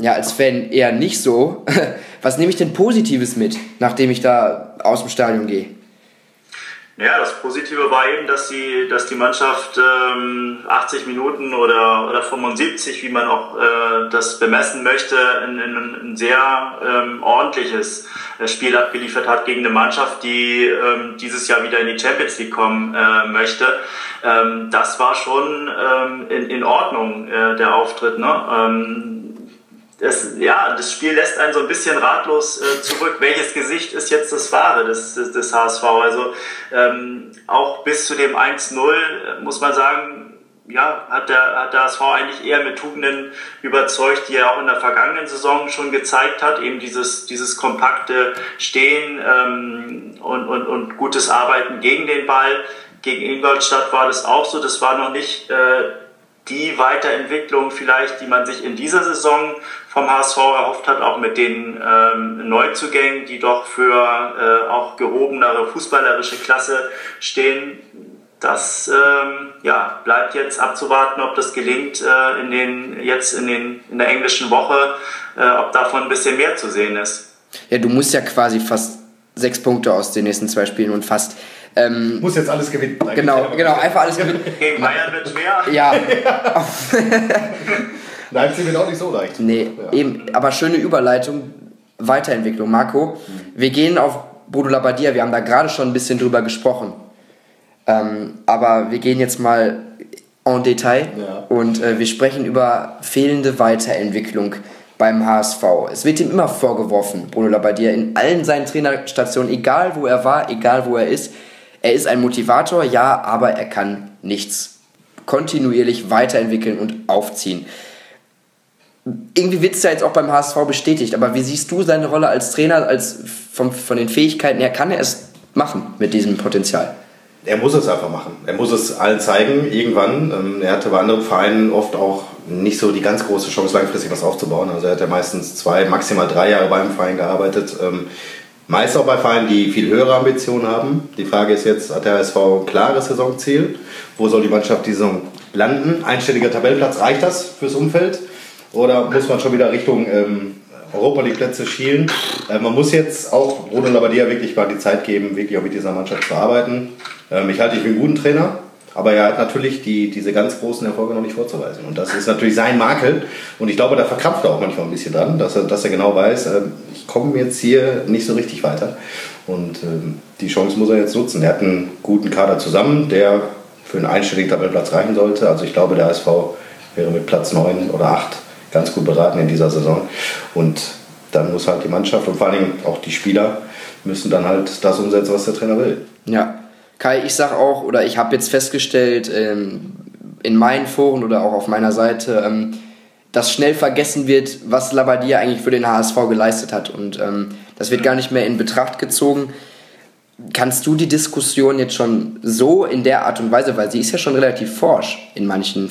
ja, als Fan eher nicht so, was nehme ich denn Positives mit, nachdem ich da aus dem Stadion gehe?
Ja, das Positive war eben, dass die, dass die Mannschaft ähm, 80 Minuten oder, oder 75, wie man auch äh, das bemessen möchte, ein, ein, sehr ähm, ordentliches äh, Spiel abgeliefert hat gegen eine Mannschaft, die ähm, dieses Jahr wieder in die Champions League kommen äh, möchte. Ähm, das war schon ähm, in, in Ordnung, äh, der Auftritt. Ne? Ähm, das, ja, das Spiel lässt einen so ein bisschen ratlos äh, zurück. Welches Gesicht ist jetzt das wahre des, des, des HSV? Also ähm, auch bis zu dem 1-0 äh, muss man sagen, ja, hat der, hat der HSV eigentlich eher mit Tugenden überzeugt, die er auch in der vergangenen Saison schon gezeigt hat. Eben dieses, dieses kompakte Stehen ähm, und, und, und gutes Arbeiten gegen den Ball. Gegen Ingolstadt war das auch so. Das war noch nicht äh, die Weiterentwicklung vielleicht, die man sich in dieser Saison vom HSV erhofft hat, auch mit den ähm, Neuzugängen, die doch für äh, auch gehobenere fußballerische Klasse stehen. Das ähm, ja, bleibt jetzt abzuwarten, ob das gelingt äh, in den, jetzt in, den, in der englischen Woche, äh, ob davon ein bisschen mehr zu sehen ist.
Ja, du musst ja quasi fast sechs Punkte aus den nächsten zwei Spielen und fast
ähm, Muss jetzt alles gewinnen.
Genau, genau, einfach alles gewinnen.
Gegen Bayern wird schwer.
Ja.
Leipzig wird auch nicht so leicht.
Nee, ja. eben, aber schöne Überleitung, Weiterentwicklung. Marco, mhm. wir gehen auf Bodo Labbadia, wir haben da gerade schon ein bisschen drüber gesprochen. Ähm, aber wir gehen jetzt mal en Detail. Ja. Und äh, wir sprechen über fehlende Weiterentwicklung beim HSV. Es wird ihm immer vorgeworfen, Bruno Labbadia, in allen seinen Trainerstationen, egal wo er war, egal wo er ist. Er ist ein Motivator, ja, aber er kann nichts kontinuierlich weiterentwickeln und aufziehen. Irgendwie wird es ja jetzt auch beim HSV bestätigt, aber wie siehst du seine Rolle als Trainer, als von, von den Fähigkeiten her, kann er es machen mit diesem Potenzial?
Er muss es einfach machen. Er muss es allen zeigen, irgendwann. Ähm, er hatte bei anderen Vereinen oft auch nicht so die ganz große Chance, langfristig was aufzubauen. Also er hat ja meistens zwei, maximal drei Jahre beim Verein gearbeitet. Ähm, meist auch bei Vereinen, die viel höhere Ambitionen haben. Die Frage ist jetzt, hat der HSV ein klares Saisonziel? Wo soll die Mannschaft die Saison landen? Einstelliger Tabellenplatz, reicht das fürs Umfeld? Oder muss man schon wieder Richtung ähm, Europa League Plätze schielen? Äh, man muss jetzt auch Bruno Labbadia wirklich mal die Zeit geben, wirklich auch mit dieser Mannschaft zu arbeiten. Ähm, ich halte ihn für einen guten Trainer. Aber er hat natürlich die, diese ganz großen Erfolge noch nicht vorzuweisen. Und das ist natürlich sein Makel. Und ich glaube, da verkrampft er auch manchmal ein bisschen dran, dass er, dass er genau weiß, äh, ich komme jetzt hier nicht so richtig weiter. Und ähm, die Chance muss er jetzt nutzen. Er hat einen guten Kader zusammen, der für einen einstelligen Tabellenplatz reichen sollte. Also ich glaube, der SV wäre mit Platz 9 oder 8 ganz gut beraten in dieser Saison. Und dann muss halt die Mannschaft und vor allen Dingen auch die Spieler müssen dann halt das umsetzen, was der Trainer will.
Ja, Kai, ich sag auch, oder ich habe jetzt festgestellt, ähm, in meinen Foren oder auch auf meiner Seite, ähm, dass schnell vergessen wird, was Labadia eigentlich für den HSV geleistet hat. Und ähm, das wird gar nicht mehr in Betracht gezogen. Kannst du die Diskussion jetzt schon so in der Art und Weise, weil sie ist ja schon relativ forsch in manchen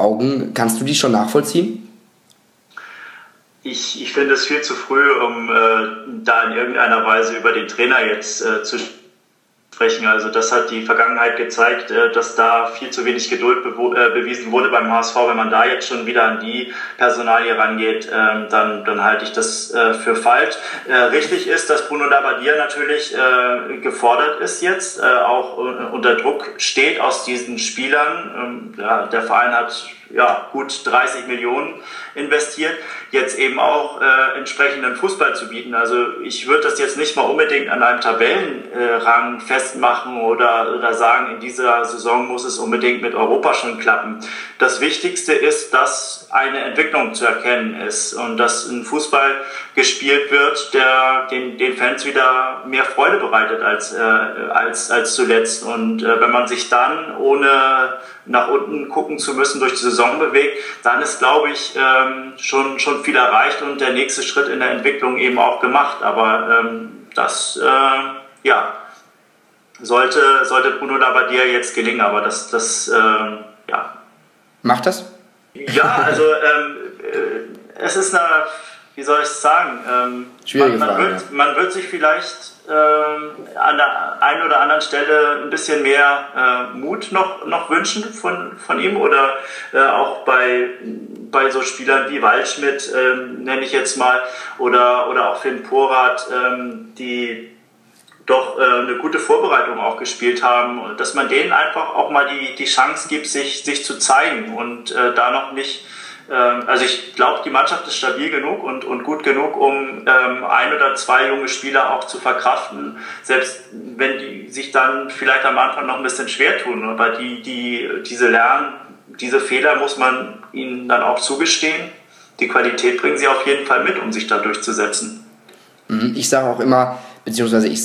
Fan-Augen, kannst du die schon nachvollziehen?
Ich, ich finde es viel zu früh, um äh, da in irgendeiner Weise über den Trainer jetzt äh, zu sprechen. Also das hat die Vergangenheit gezeigt, äh, dass da viel zu wenig Geduld äh, bewiesen wurde beim HSV. Wenn man da jetzt schon wieder an die Personalie rangeht, ähm, dann, dann halte ich das äh, für falsch. Richtig ist, dass Bruno Labbadia natürlich gefordert ist jetzt, auch unter Druck steht aus diesen Spielern. Ähm, der Verein hat ja, gut 30 Millionen investiert, jetzt eben auch äh, entsprechenden Fußball zu bieten. Also ich würde das jetzt nicht mal unbedingt an einem Tabellenrang äh, festmachen oder, oder sagen, in dieser Saison muss es unbedingt mit Europa schon klappen. Das Wichtigste ist, dass eine Entwicklung zu erkennen ist und dass ein Fußball gespielt wird, der den, den Fans wieder mehr Freude bereitet als, äh, als, als zuletzt. Und äh, wenn man sich dann ohne nach unten gucken zu müssen durch die Saison bewegt, dann ist, glaube ich, ähm, schon, schon viel erreicht und der nächste Schritt in der Entwicklung eben auch gemacht. Aber ähm, das, äh, ja, sollte, sollte Bruno Labbadia jetzt gelingen, aber das, das äh, ja.
Macht das?
Ja, also ähm, äh, es ist eine, wie soll ich es sagen, ähm, man, man, Frage, wird, ja. man wird sich vielleicht ähm, an der einen oder anderen Stelle ein bisschen mehr äh, Mut noch, noch wünschen von, von ihm oder äh, auch bei, bei so Spielern wie Waldschmidt, ähm, nenne ich jetzt mal, oder, oder auch Finn Porat, ähm, die doch äh, eine gute Vorbereitung auch gespielt haben und dass man denen einfach auch mal die, die Chance gibt, sich, sich zu zeigen und äh, da noch nicht also ich glaube, die Mannschaft ist stabil genug und, und gut genug, um ähm, ein oder zwei junge Spieler auch zu verkraften, selbst wenn die sich dann vielleicht am Anfang noch ein bisschen schwer tun. Aber die, die, diese Lernen, diese Fehler muss man ihnen dann auch zugestehen. Die Qualität bringen sie auf jeden Fall mit, um sich da durchzusetzen.
Mhm. Ich sage auch immer, beziehungsweise ich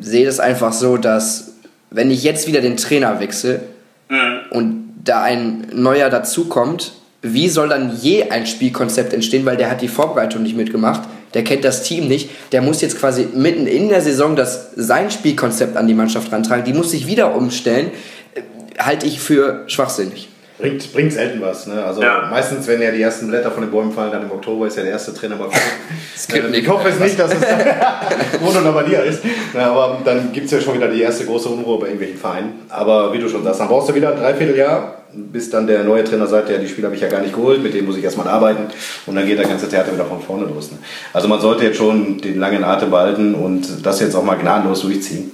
sehe das einfach so, dass wenn ich jetzt wieder den Trainer wechsle mhm. und da ein neuer dazukommt, wie soll dann je ein Spielkonzept entstehen, weil der hat die Vorbereitung nicht mitgemacht, der kennt das Team nicht, der muss jetzt quasi mitten in der Saison das, sein Spielkonzept an die Mannschaft rantragen, die muss sich wieder umstellen, äh, halte ich für schwachsinnig.
Bringt, bringt selten was. Ne? Also ja. meistens, wenn ja die ersten Blätter von den Bäumen fallen, dann im Oktober ist ja der erste Trainer mal äh, Ich hoffe es nicht, dass es Bruno Labbadia ist. Ja, aber dann gibt es ja schon wieder die erste große Unruhe bei irgendwelchen Vereinen. Aber wie du schon sagst, dann brauchst du wieder ein Dreivierteljahr, bis dann der neue Trainer sagt, ja, die Spieler habe ich ja gar nicht geholt, mit denen muss ich erstmal arbeiten. Und dann geht der ganze Theater wieder von vorne los. Ne? Also man sollte jetzt schon den langen Atem behalten und das jetzt auch mal gnadenlos durchziehen.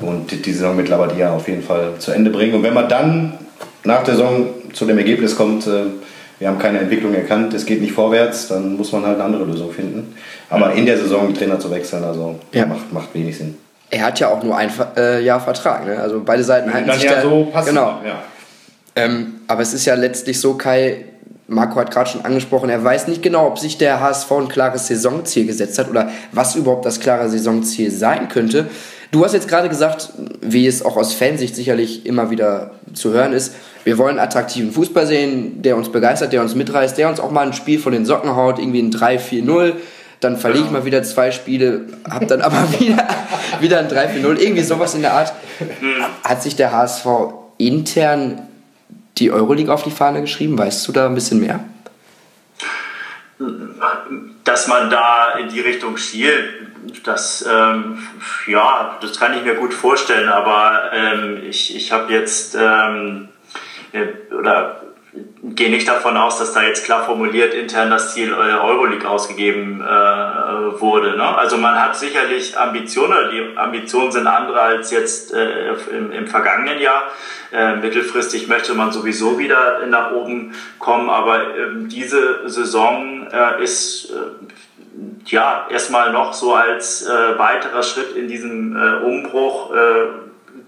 Und die Saison mit Labadia auf jeden Fall zu Ende bringen. Und wenn man dann nach der Saison zu dem Ergebnis kommt, äh, wir haben keine Entwicklung erkannt, es geht nicht vorwärts, dann muss man halt eine andere Lösung finden. Aber in der Saison den Trainer zu wechseln, also ja. macht, macht wenig Sinn.
Er hat ja auch nur ein äh, Jahr Vertrag, ne? also beide Seiten halten sich
ja da, so passen.
Genau.
Ja.
Ähm, aber es ist ja letztlich so, Kai, Marco hat gerade schon angesprochen, er weiß nicht genau, ob sich der HSV ein klares Saisonziel gesetzt hat oder was überhaupt das klare Saisonziel sein könnte. Du hast jetzt gerade gesagt, wie es auch aus Fansicht sicherlich immer wieder zu hören ist, wir wollen attraktiven Fußball sehen, der uns begeistert, der uns mitreißt, der uns auch mal ein Spiel von den Socken haut, irgendwie ein 3-4-0. Dann verliere ich mal wieder zwei Spiele, hab dann aber wieder, wieder ein 3-4-0, irgendwie sowas in der Art. Hat sich der HSV intern die Euroleague auf die Fahne geschrieben? Weißt du da ein bisschen mehr?
Dass man da in die Richtung schielt, das, ähm, ja, das kann ich mir gut vorstellen, aber ähm, ich, ich habe jetzt ähm, äh, oder gehe nicht davon aus, dass da jetzt klar formuliert intern das Ziel äh, Euroleague ausgegeben äh, wurde. Ne? Also man hat sicherlich Ambitionen, die Ambitionen sind andere als jetzt äh, im, im, vergangenen Jahr. Äh, mittelfristig möchte man sowieso wieder nach oben kommen, aber ähm, diese Saison äh, ist ja erstmal noch so als weiterer Schritt in diesem Umbruch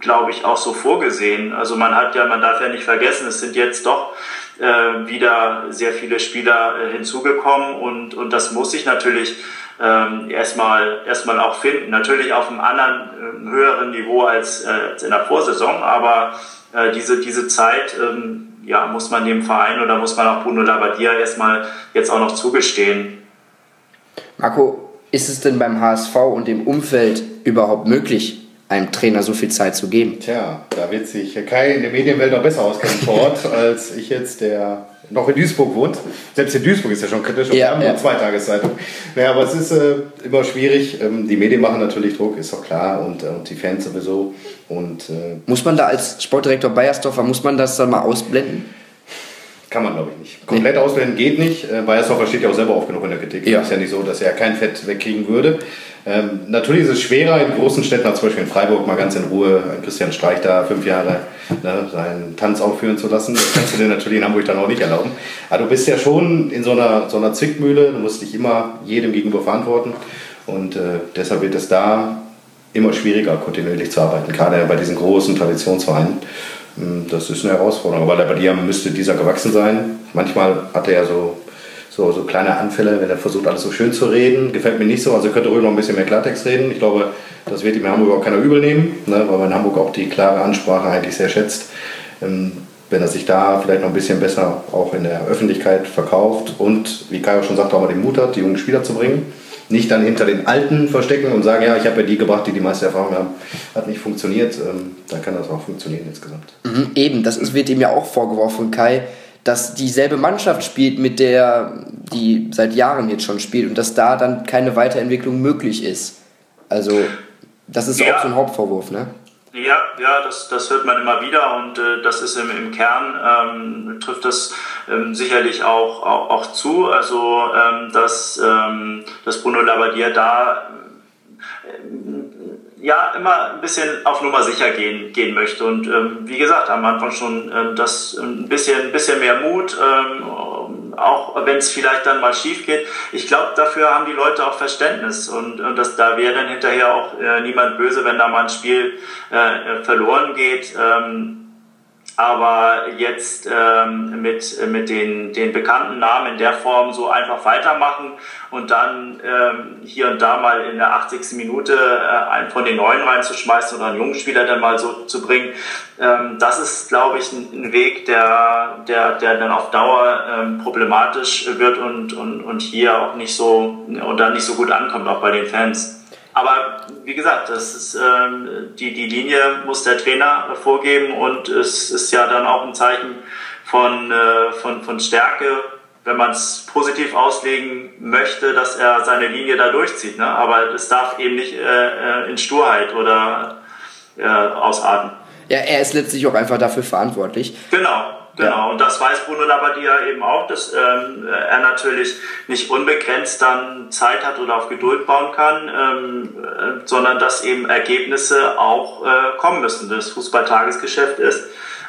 glaube ich, auch so vorgesehen. Also man hat ja, man darf ja nicht vergessen, es sind jetzt doch äh, wieder sehr viele Spieler äh, hinzugekommen und, und das muss sich natürlich ähm, erstmal, erstmal auch finden. Natürlich auf einem anderen, äh, höheren Niveau als, äh, als in der Vorsaison, aber äh, diese, diese Zeit, ähm, ja, muss man dem Verein oder muss man auch Bruno Labbadia erstmal jetzt auch noch zugestehen.
Marco, ist es denn beim HSV und dem Umfeld überhaupt möglich, einem Trainer so viel Zeit zu geben.
Tja, da wird sich Kai in der Medienwelt noch besser auskennen vor Ort, als ich jetzt, der noch in Duisburg wohnt. Selbst in Duisburg ist ja schon kritisch und ja, wir haben ja. nur zwei Tageszeitung. Naja, aber es ist äh, immer schwierig. Ähm, die Medien machen natürlich Druck, ist doch klar, und, äh, und die Fans sowieso. Und, äh,
muss man da als Sportdirektor Bayersdorfer, muss man das dann mal ausblenden?
Kann man, glaube ich, nicht. Komplett nee. ausblenden geht nicht. Äh, Bayersdorfer steht ja auch selber oft genug in der Kritik. Ja. Ist ja nicht so, dass er kein Fett wegkriegen würde. Ähm, natürlich ist es schwerer in großen Städten, als zum Beispiel in Freiburg, mal ganz in Ruhe Christian Streich da fünf Jahre ne, seinen Tanz aufführen zu lassen. Das kannst du dir natürlich in Hamburg dann auch nicht erlauben. Aber du bist ja schon in so einer, so einer Zwickmühle, du musst dich immer jedem gegenüber verantworten. Und äh, deshalb wird es da immer schwieriger, kontinuierlich zu arbeiten, gerade bei diesen großen Traditionsvereinen. Hm, das ist eine Herausforderung, weil bei dir müsste dieser gewachsen sein. Manchmal hat er ja so so, so kleine Anfälle, wenn er versucht, alles so schön zu reden. Gefällt mir nicht so. Also könnte ruhig noch ein bisschen mehr Klartext reden. Ich glaube, das wird ihm in Hamburg auch keiner übel nehmen, ne, weil man in Hamburg auch die klare Ansprache eigentlich sehr schätzt. Ähm, wenn er sich da vielleicht noch ein bisschen besser auch in der Öffentlichkeit verkauft und, wie Kai auch schon sagte, auch mal den Mut hat, die jungen Spieler zu bringen. Nicht dann hinter den Alten verstecken und sagen, ja, ich habe ja die gebracht, die die meiste Erfahrung haben. Hat nicht funktioniert. Ähm, dann kann das auch funktionieren insgesamt.
Mhm, eben, das ist, wird ihm ja auch vorgeworfen, Kai dass dieselbe Mannschaft spielt, mit der die seit Jahren jetzt schon spielt und dass da dann keine Weiterentwicklung möglich ist. Also das ist ja. auch so ein Hauptvorwurf, ne?
Ja, ja, das, das hört man immer wieder und äh, das ist im, im Kern, ähm, trifft das ähm, sicherlich auch, auch, auch, zu. Also, ähm, dass, ähm, dass Bruno Labbadia da ja immer ein bisschen auf Nummer sicher gehen, gehen möchte. Und ähm, wie gesagt, am Anfang schon ähm, das ein bisschen, ein bisschen mehr Mut, ähm, auch wenn es vielleicht dann mal schief geht. Ich glaube, dafür haben die Leute auch Verständnis und, und das, da wäre dann hinterher auch äh, niemand böse, wenn da mal ein Spiel äh, verloren geht. Ähm, aber jetzt ähm, mit, mit den, den bekannten Namen in der Form so einfach weitermachen und dann ähm, hier und da mal in der 80. Minute äh, einen von den Neuen reinzuschmeißen oder einen jungen Spieler dann mal so zu bringen, ähm, das ist, glaube ich, ein, ein, Weg, der, der, der dann auf Dauer ähm, problematisch wird und, und, und hier auch nicht so dann nicht so gut ankommt, auch bei den Fans. Aber wie gesagt, das ist, ähm, die, die Linie muss der Trainer vorgeben und es ist ja dann auch ein Zeichen von, äh, von, von Stärke, wenn man es positiv auslegen möchte, dass er seine Linie da durchzieht. Ne? Aber es darf eben nicht äh, äh in Sturheit oder äh, ausarten.
Ja, er ist letztlich auch einfach dafür verantwortlich.
Genau. Genau, ja. und das weiß Bruno Labbadia eben auch, dass ähm, er natürlich nicht unbegrenzt dann Zeit hat oder auf Geduld bauen kann, ähm, äh, sondern dass eben Ergebnisse auch äh, kommen müssen. Das Fußballtagesgeschäft ist,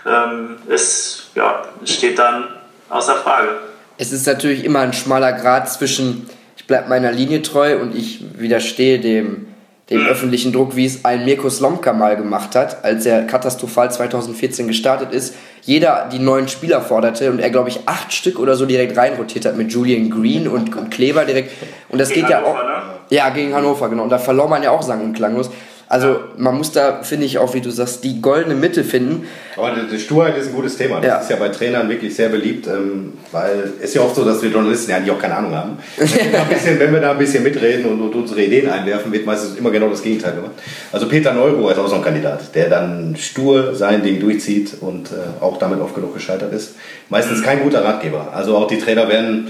ähm, es ja, steht dann außer Frage.
Es ist natürlich immer ein schmaler Grad zwischen, ich bleibe meiner Linie treu und ich widerstehe dem dem öffentlichen Druck, wie es ein Mirko Slomka mal gemacht hat, als er katastrophal 2014 gestartet ist. Jeder die neuen Spieler forderte und er, glaube ich, acht Stück oder so direkt reinrotiert hat mit Julian Green und, und Kleber direkt. Und das gegen geht Hannover, ja auch. Ne? Ja, gegen Hannover, genau. Und da verlor man ja auch sang- und klanglos. Also man muss da, finde ich auch, wie du sagst, die goldene Mitte finden.
Aber die, Sturheit ist ein gutes Thema. Das ja. ist ja bei Trainern wirklich sehr beliebt, ähm, weil es ist ja oft so, dass wir Journalisten ja eigentlich auch keine Ahnung haben. Wenn wir, bisschen, wenn wir da ein bisschen mitreden und, und, unsere Ideen einwerfen, wird meistens immer genau das Gegenteil gemacht. Also Peter Neuro ist auch so ein Kandidat, der dann stur sein Ding durchzieht und äh, auch damit oft genug gescheitert ist. Meistens kein guter Ratgeber. Also auch die Trainer werden,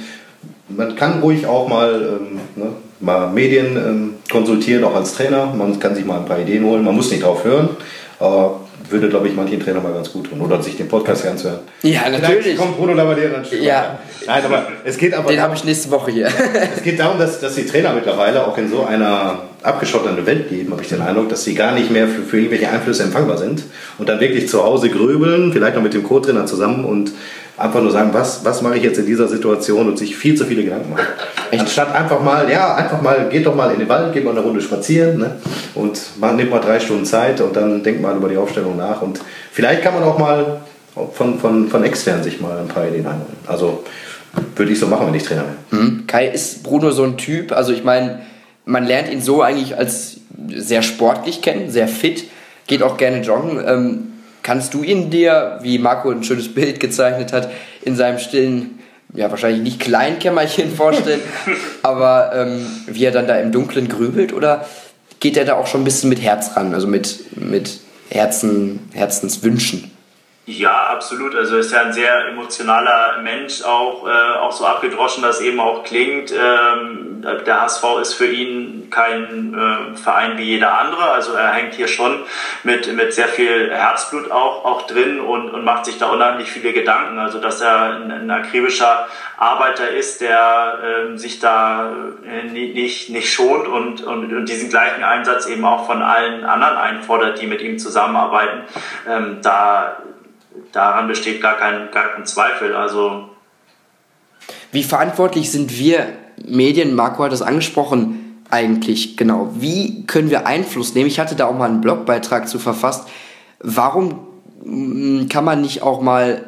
man kann ruhig auch mal ähm, ne, mal Medien ähm, konsultieren, auch als Trainer. Man kann sich mal ein paar Ideen holen. Man muss nicht drauf hören, aber würde, glaube ich, manchen Trainer mal ganz gut tun. Oder sich den Podcast ganz hören.
Ja, natürlich. Vielleicht
kommt Bruno Labbadia dann
schon. Ja.
Nein, aber es geht aber.
Den habe ich nächste Woche hier.
es geht darum, dass, dass die Trainer mittlerweile auch in so einer abgeschotteten Welt leben, habe ich den Eindruck, dass sie gar nicht mehr für, für irgendwelche Einflüsse empfangbar sind und dann wirklich zu Hause grübeln, vielleicht noch mit dem Co-Trainer zusammen und einfach nur sagen, was, was mache ich jetzt in dieser Situation und sich viel zu viele Gedanken machen. Echt? Anstatt einfach mal, ja, einfach mal, geht doch mal in den Wald, geht mal eine Runde spazieren ne? und man nimmt mal drei Stunden Zeit und dann denkt mal über die Aufstellung nach und vielleicht kann man auch mal von, von, von extern sich mal ein paar Ideen einholen. Also würde ich so machen, wenn ich Trainer
wäre. Mhm. Kai, ist Bruno so ein Typ, also ich meine, man lernt ihn so eigentlich als sehr sportlich kennen, sehr fit, geht auch gerne joggen. Ähm, Kannst du ihn dir, wie Marco ein schönes Bild gezeichnet hat, in seinem stillen, ja wahrscheinlich nicht Kleinkämmerchen vorstellen, aber ähm, wie er dann da im Dunkeln grübelt oder geht er da auch schon ein bisschen mit Herz ran, also mit, mit Herzen, Herzenswünschen?
Ja, absolut. Also ist ja ein sehr emotionaler Mensch, auch, äh, auch so abgedroschen, das eben auch klingt. Ähm, der HSV ist für ihn kein äh, Verein wie jeder andere. Also er hängt hier schon mit, mit sehr viel Herzblut auch, auch drin und, und macht sich da unheimlich viele Gedanken. Also dass er ein, ein akribischer Arbeiter ist, der äh, sich da äh, nicht, nicht schont und, und, und diesen gleichen Einsatz eben auch von allen anderen einfordert, die mit ihm zusammenarbeiten. Ähm, da daran besteht gar kein, gar kein Zweifel. Also
wie verantwortlich sind wir Medien, Marco hat das angesprochen, eigentlich genau? Wie können wir Einfluss nehmen? Ich hatte da auch mal einen Blogbeitrag zu verfasst. Warum mm, kann man nicht auch mal,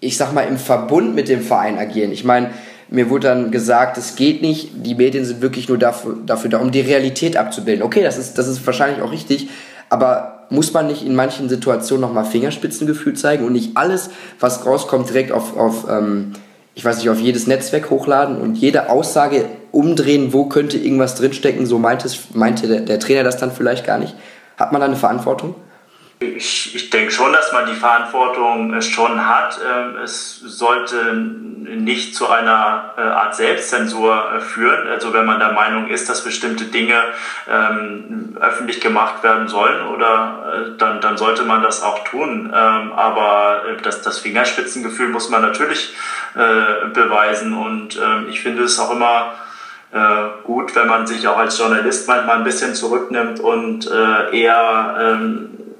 ich sag mal, im Verbund mit dem Verein agieren? Ich meine, mir wurde dann gesagt, es geht nicht, die Medien sind wirklich nur dafür, dafür da, um die Realität abzubilden. Okay, das ist, das ist wahrscheinlich auch richtig, aber muss man nicht in manchen Situationen nochmal Fingerspitzengefühl zeigen und nicht alles, was rauskommt, direkt auf, auf ähm, ich weiß nicht, auf jedes Netzwerk hochladen und jede Aussage umdrehen, wo könnte irgendwas drinstecken, so meinte, es, meinte der, der Trainer das dann vielleicht gar nicht. Hat man da eine Verantwortung?
Ich, ich denke schon, dass man die Verantwortung äh, schon hat. Ähm, es sollte nicht zu einer äh, Art Selbstzensur äh, führen. Also wenn man der Meinung ist, dass bestimmte Dinge ähm, öffentlich gemacht werden sollen, oder dann, dann sollte man das auch tun. Ähm, aber das, das Fingerspitzengefühl muss man natürlich beweisen. Und ich finde es auch immer gut, wenn man sich auch als Journalist manchmal ein bisschen zurücknimmt und eher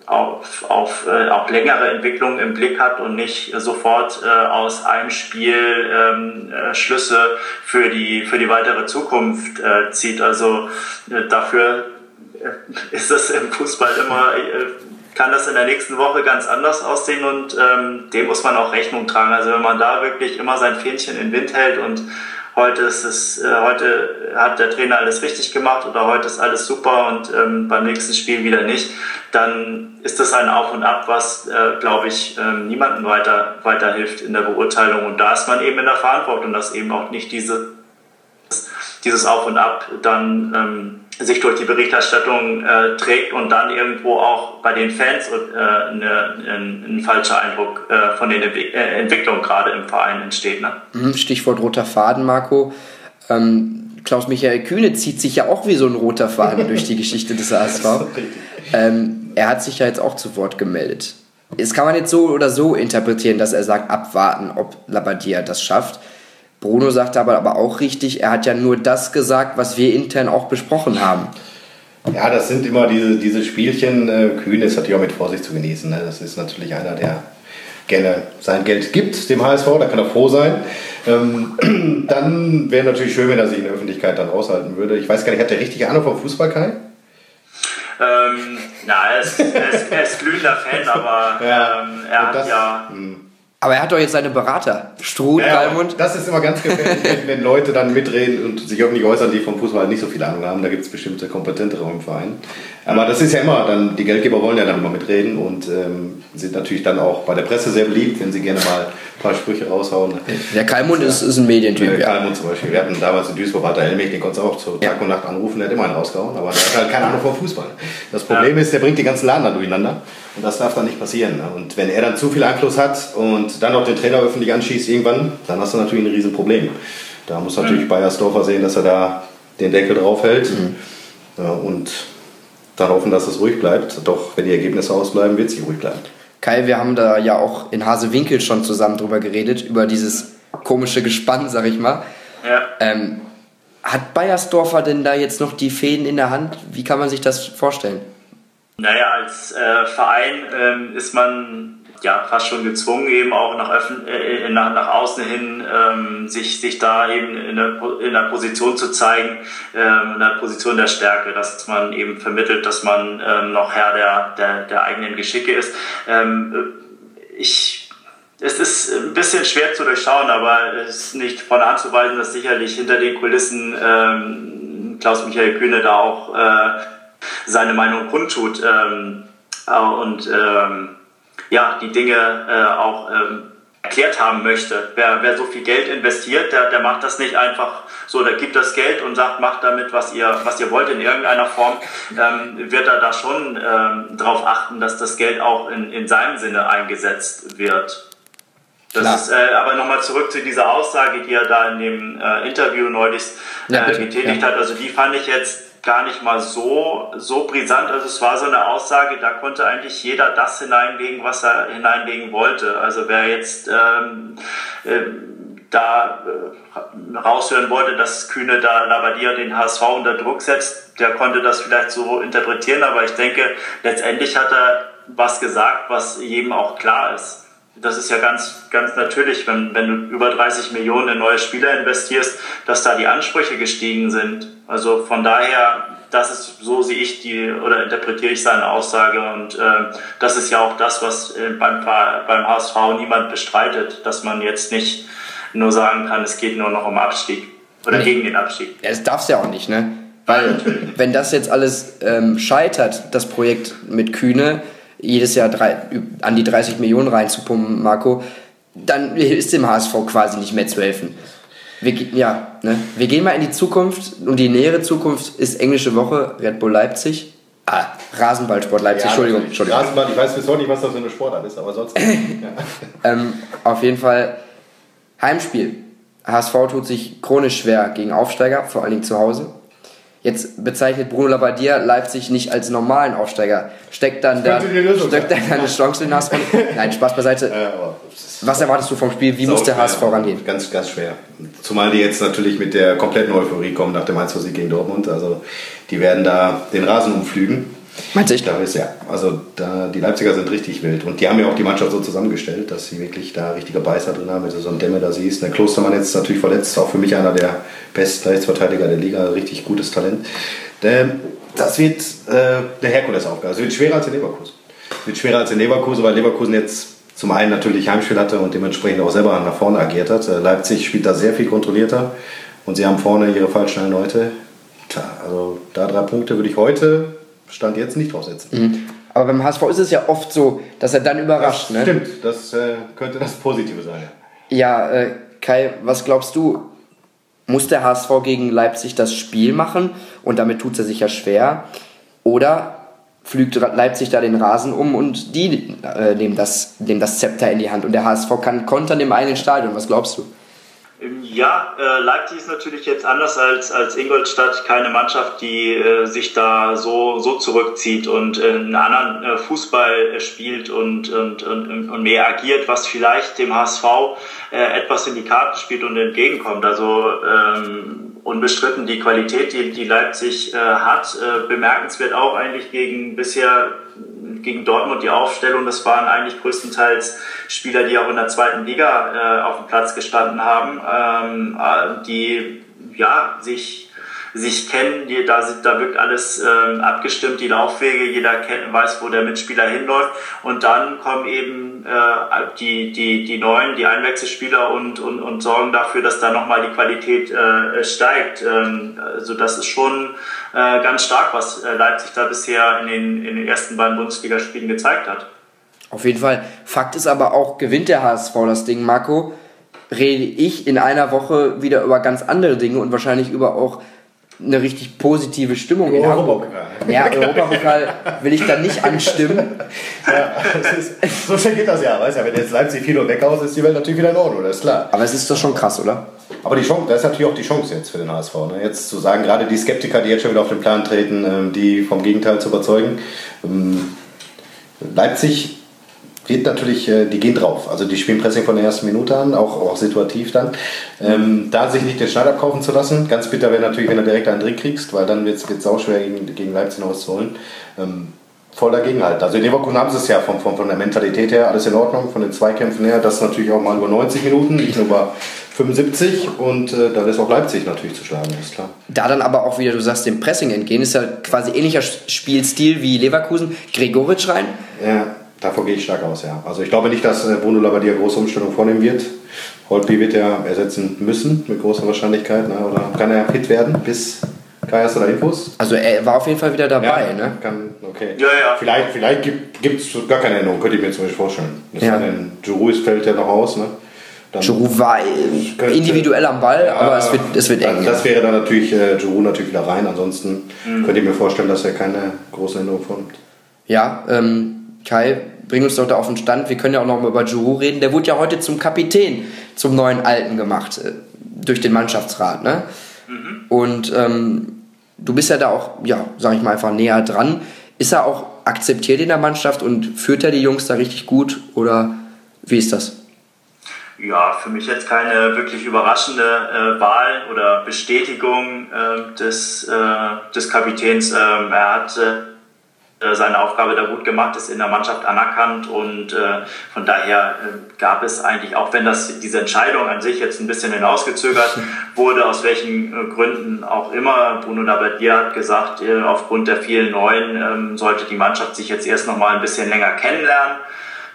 auf, auf äh, auch längere Entwicklungen im Blick hat und nicht sofort äh, aus einem Spiel ähm, äh, Schlüsse für die, für die weitere Zukunft äh, zieht. Also äh, dafür äh, ist es im Fußball immer, äh, kann das in der nächsten Woche ganz anders aussehen und ähm, dem muss man auch Rechnung tragen. Also wenn man da wirklich immer sein Fähnchen in den Wind hält und heute ist es, äh, heute hat der Trainer alles richtig gemacht oder heute ist alles super und ähm, beim nächsten Spiel wieder nicht, dann ist das ein Auf und Ab, was, äh, glaube ich, ähm, niemandem weiter, weiterhilft in der Beurteilung. Und da ist man eben in der Verantwortung, dass eben auch nicht diese, dieses Auf und Ab dann ähm, sich durch die Berichterstattung äh, trägt und dann irgendwo auch bei den Fans äh, eine, ein, ein, falscher Eindruck äh, von den äh, Entwicklungen gerade im Verein entsteht. Ne?
Mhm, Stichwort roter Faden, Marco. Ähm, Klaus-Michael Kühne zieht sich ja auch wie so ein roter Faden durch die Geschichte des HSV. Ähm, er hat sich ja jetzt auch zu Wort gemeldet. Das kann man jetzt so oder so interpretieren, dass er sagt, abwarten, ob Labadia das schafft. Bruno sagt aber, aber auch richtig, er hat ja nur das gesagt, was wir intern auch besprochen haben.
Ja, das sind immer diese, diese Spielchen. Äh, Kühn ist natürlich auch mit Vorsicht zu genießen. Ne? Das ist natürlich einer, der gerne sein Geld gibt dem HSV, da kann er froh sein. Ähm, dann wäre natürlich schön, wenn er sich in der Öffentlichkeit dann aushalten würde. Ich weiß gar nicht, hat der richtig Ahnung vom Fußball, Kai?
Ähm, na, er ist, er, ist, er ist glühender Fan, aber ja, ähm, er hat das, ja. Mh hm.
Aber er hat doch jetzt seine Berater, Struth, ja, Kalmund.
Das ist immer ganz gefährlich, wenn, Leute dann mitreden und sich irgendwie äußern, die vom Fußball nicht so viel Ahnung haben. Da gibt es bestimmte kompetentere im Verein. Aber das ist ja immer, dann die Geldgeber wollen ja dann immer mitreden und ähm, sind natürlich dann auch bei der Presse sehr beliebt, wenn sie gerne mal ein paar Sprüche raushauen.
Der Kalmund ist, ist ein Medientyp. Der
ja. Kalmund zum Beispiel. Wir hatten damals in Duisburg Walter Helmich, den konntest du auch zu Tag ja. und Nacht anrufen, der hat immer einen rausgehauen, aber der hat halt keine Ahnung vom Fußball. Das Problem ja. ist, der bringt die ganzen Laden dann durcheinander. Und das darf dann nicht passieren. Und wenn er dann zu viel Einfluss hat und dann noch den Trainer öffentlich anschießt irgendwann, dann hast du natürlich ein Riesenproblem. Da muss natürlich mhm. Bayersdorfer sehen, dass er da den Deckel drauf hält. Mhm. Ja, und dann hoffen, dass es ruhig bleibt. Doch wenn die Ergebnisse ausbleiben, wird sie ruhig bleiben.
Kai, wir haben da ja auch in Hasewinkel schon zusammen drüber geredet, über dieses komische Gespann, sag ich mal. Ja. Ähm, hat Bayersdorfer denn da jetzt noch die Fäden in der Hand? Wie kann man sich das vorstellen?
Naja, als äh, Verein ähm, ist man ja fast schon gezwungen, eben auch nach, Öffn äh, nach, nach außen hin ähm, sich, sich da eben in der, in der Position zu zeigen, ähm, in der Position der Stärke, dass man eben vermittelt, dass man ähm, noch Herr der, der, der eigenen Geschicke ist. Ähm, ich es ist ein bisschen schwer zu durchschauen, aber es ist nicht von der Hand zu weisen, dass sicherlich hinter den Kulissen ähm, Klaus-Michael Kühne da auch äh, seine Meinung kundtut ähm, äh, und ähm, ja, die Dinge äh, auch ähm, erklärt haben möchte. Wer, wer so viel Geld investiert, der, der macht das nicht einfach so, der gibt das Geld und sagt, macht damit, was ihr, was ihr wollt in irgendeiner Form, ähm, wird er da schon ähm, darauf achten, dass das Geld auch in, in seinem Sinne eingesetzt wird. Das ist äh, aber nochmal zurück zu dieser Aussage, die er da in dem äh, Interview neulich äh, ja, getätigt ja. hat. Also die fand ich jetzt gar nicht mal so, so brisant. Also es war so eine Aussage, da konnte eigentlich jeder das hineinlegen, was er hineinlegen wollte. Also wer jetzt ähm, äh, da äh, raushören wollte, dass Kühne da Labadia den HSV unter Druck setzt, der konnte das vielleicht so interpretieren, aber ich denke, letztendlich hat er was gesagt, was jedem auch klar ist. Das ist ja ganz, ganz natürlich, wenn, wenn du über 30 Millionen in neue Spieler investierst, dass da die Ansprüche gestiegen sind. Also von daher, das ist, so sehe ich die oder interpretiere ich seine Aussage und äh, das ist ja auch das, was äh, beim, beim HSV niemand bestreitet, dass man jetzt nicht nur sagen kann, es geht nur noch um Abstieg oder nee. gegen den Abstieg.
Ja, das darf es ja auch nicht, ne? Weil wenn das jetzt alles ähm, scheitert, das Projekt mit Kühne, jedes Jahr drei, an die 30 Millionen reinzupumpen, Marco, dann ist dem HSV quasi nicht mehr zu helfen. Wir, ja, ne? wir gehen mal in die Zukunft und die nähere Zukunft ist englische Woche, Red Bull Leipzig. Ah, Rasenballsport Leipzig, ja, Entschuldigung, Entschuldigung.
Rasenball, ich weiß bis heute nicht, was das für eine Sportart ist, aber sonst.
ähm, auf jeden Fall Heimspiel. HSV tut sich chronisch schwer gegen Aufsteiger, vor allen Dingen zu Hause. Jetzt bezeichnet Bruno Labbadia Leipzig nicht als normalen Aufsteiger. Steckt dann da, steckt dann eine Chance in den HSV? Nein, Spaß beiseite. Was erwartest du vom Spiel? Wie muss der HSV rangehen?
Ganz, ganz schwer. Zumal die jetzt natürlich mit der kompletten Euphorie kommen nach dem 1-Sieg gegen Dortmund. Also die werden da den Rasen umflügen.
Meinst du? Ich
glaube, ja. Also da, die Leipziger sind richtig wild. Und die haben ja auch die Mannschaft so zusammengestellt, dass sie wirklich da richtige Beißer drin haben. Wenn du so einen Dämme da siehst. Der Klostermann jetzt natürlich verletzt. Auch für mich einer der besten Rechtsverteidiger der Liga. Richtig gutes Talent. Das wird äh, eine Herkulesaufgabe. Es wird schwerer als in Leverkusen. Es wird schwerer als in Leverkusen, weil Leverkusen jetzt zum einen natürlich Heimspiel hatte und dementsprechend auch selber nach vorne agiert hat. Äh, Leipzig spielt da sehr viel kontrollierter und sie haben vorne ihre fallschnellen Leute. Also da drei Punkte würde ich heute Stand jetzt nicht draufsetzen. Mhm.
Aber beim HSV ist es ja oft so, dass er dann überrascht.
Das ne? stimmt, das äh, könnte das Positive sein.
Ja, äh, Kai, was glaubst du? Muss der HSV gegen Leipzig das Spiel machen und damit tut er sich ja schwer? Oder pflügt Leipzig da den Rasen um und die äh, nehmen, das, nehmen das Zepter in die Hand und der HSV kann kontern im eigenen Stadion? Was glaubst du?
Ja, äh, Leipzig ist natürlich jetzt anders als, als Ingolstadt keine Mannschaft, die äh, sich da so, so zurückzieht und äh, einen anderen äh, Fußball äh, spielt und, und, und, und mehr agiert, was vielleicht dem HSV äh, etwas in die Karten spielt und entgegenkommt. Also ähm, unbestritten die Qualität, die, die Leipzig äh, hat, äh, bemerkenswert auch eigentlich gegen bisher gegen Dortmund die Aufstellung, das waren eigentlich größtenteils Spieler, die auch in der zweiten Liga äh, auf dem Platz gestanden haben, ähm, äh, die ja sich sich kennen, die, da, da wirkt alles ähm, abgestimmt, die Laufwege, jeder kennt, weiß, wo der Mitspieler hinläuft und dann kommen eben äh, die, die, die neuen, die Einwechselspieler und, und, und sorgen dafür, dass da nochmal die Qualität äh, steigt. Ähm, also das ist schon äh, ganz stark, was äh, Leipzig da bisher in den, in den ersten beiden Bundesligaspielen gezeigt hat.
Auf jeden Fall. Fakt ist aber auch, gewinnt der HSV das Ding, Marco, rede ich in einer Woche wieder über ganz andere Dinge und wahrscheinlich über auch eine richtig positive Stimmung in Hamburg. Ja, Europapokal will ich dann nicht anstimmen.
ja, ist, so schnell geht das ja, weißt du, wenn jetzt Leipzig 4 weg aus ist, die Welt natürlich wieder in Ordnung, das ist klar.
Aber es ist doch schon krass, oder?
Aber die Chance, das ist natürlich auch die Chance jetzt für den HSV. Ne? Jetzt zu sagen, gerade die Skeptiker, die jetzt schon wieder auf den Plan treten, ähm, die vom Gegenteil zu überzeugen. Ähm, Leipzig wird natürlich, äh, die gehen drauf. Also die spielen Pressing von der ersten Minute an, auch, auch situativ dann. Ähm, da sich nicht den Schneid abkaufen zu lassen, ganz bitter wäre natürlich, wenn du direkt einen Dreh kriegst, weil dann wird es auch schwer gegen, gegen Leipzig noch was zu holen. Ähm, voll dagegen halt. Also in Leverkusen haben sie es ja von, von, von der Mentalität her alles in Ordnung, von den Zweikämpfen her, das natürlich auch mal über 90 Minuten, nicht nur über 75 und äh, dann ist auch Leipzig natürlich zu schlagen, ist klar.
Da dann aber auch wieder, du sagst, dem Pressing entgehen, ist ja quasi ähnlicher Spielstil wie Leverkusen. Gregoritsch rein.
Ja Davon gehe ich stark aus, ja. Also ich glaube nicht, dass äh, Bruno Labbadia große Umstellung vornehmen wird. Holtby wird er ersetzen müssen, mit großer Wahrscheinlichkeit. Ne? Oder kann er fit werden bis Kai, hast du da Infos?
Also er war auf jeden Fall wieder dabei,
ja,
ne?
Kann, okay.
Ja, ja.
Vielleicht, vielleicht gibt es gar keine Änderung, könnte ich mir zum Beispiel vorstellen. Das ja. Denn Giroud fällt ja noch aus, ne?
Giroud war könnte, individuell am Ball, ja, aber es wird, es wird eng.
Das wäre dann natürlich äh, Giroud natürlich wieder rein. Ansonsten mhm. könnte ich mir vorstellen, dass er keine große Änderung vornimmt.
Ja, ähm, Kai, bring uns doch da auf den Stand. Wir können ja auch noch mal über Giroud reden. Der wurde ja heute zum Kapitän, zum neuen Alten gemacht, äh, durch den Mannschaftsrat. Ne? Mhm. Und ähm, du bist ja da auch, ja, sag ich mal einfach näher dran. Ist er auch akzeptiert in der Mannschaft und führt er die Jungs da richtig gut oder wie ist das?
Ja, für mich jetzt keine wirklich überraschende äh, Wahl oder Bestätigung äh, des, äh, des Kapitäns. Ähm, er hat äh, seine Aufgabe da gut gemacht, ist in der Mannschaft anerkannt und äh, von daher äh, gab es eigentlich, auch wenn das diese Entscheidung an sich jetzt ein bisschen hinausgezögert wurde, aus welchen äh, Gründen auch immer, Bruno Labbadia hat gesagt, äh, aufgrund der vielen Neuen ähm, sollte die Mannschaft sich jetzt erst noch mal ein bisschen länger kennenlernen,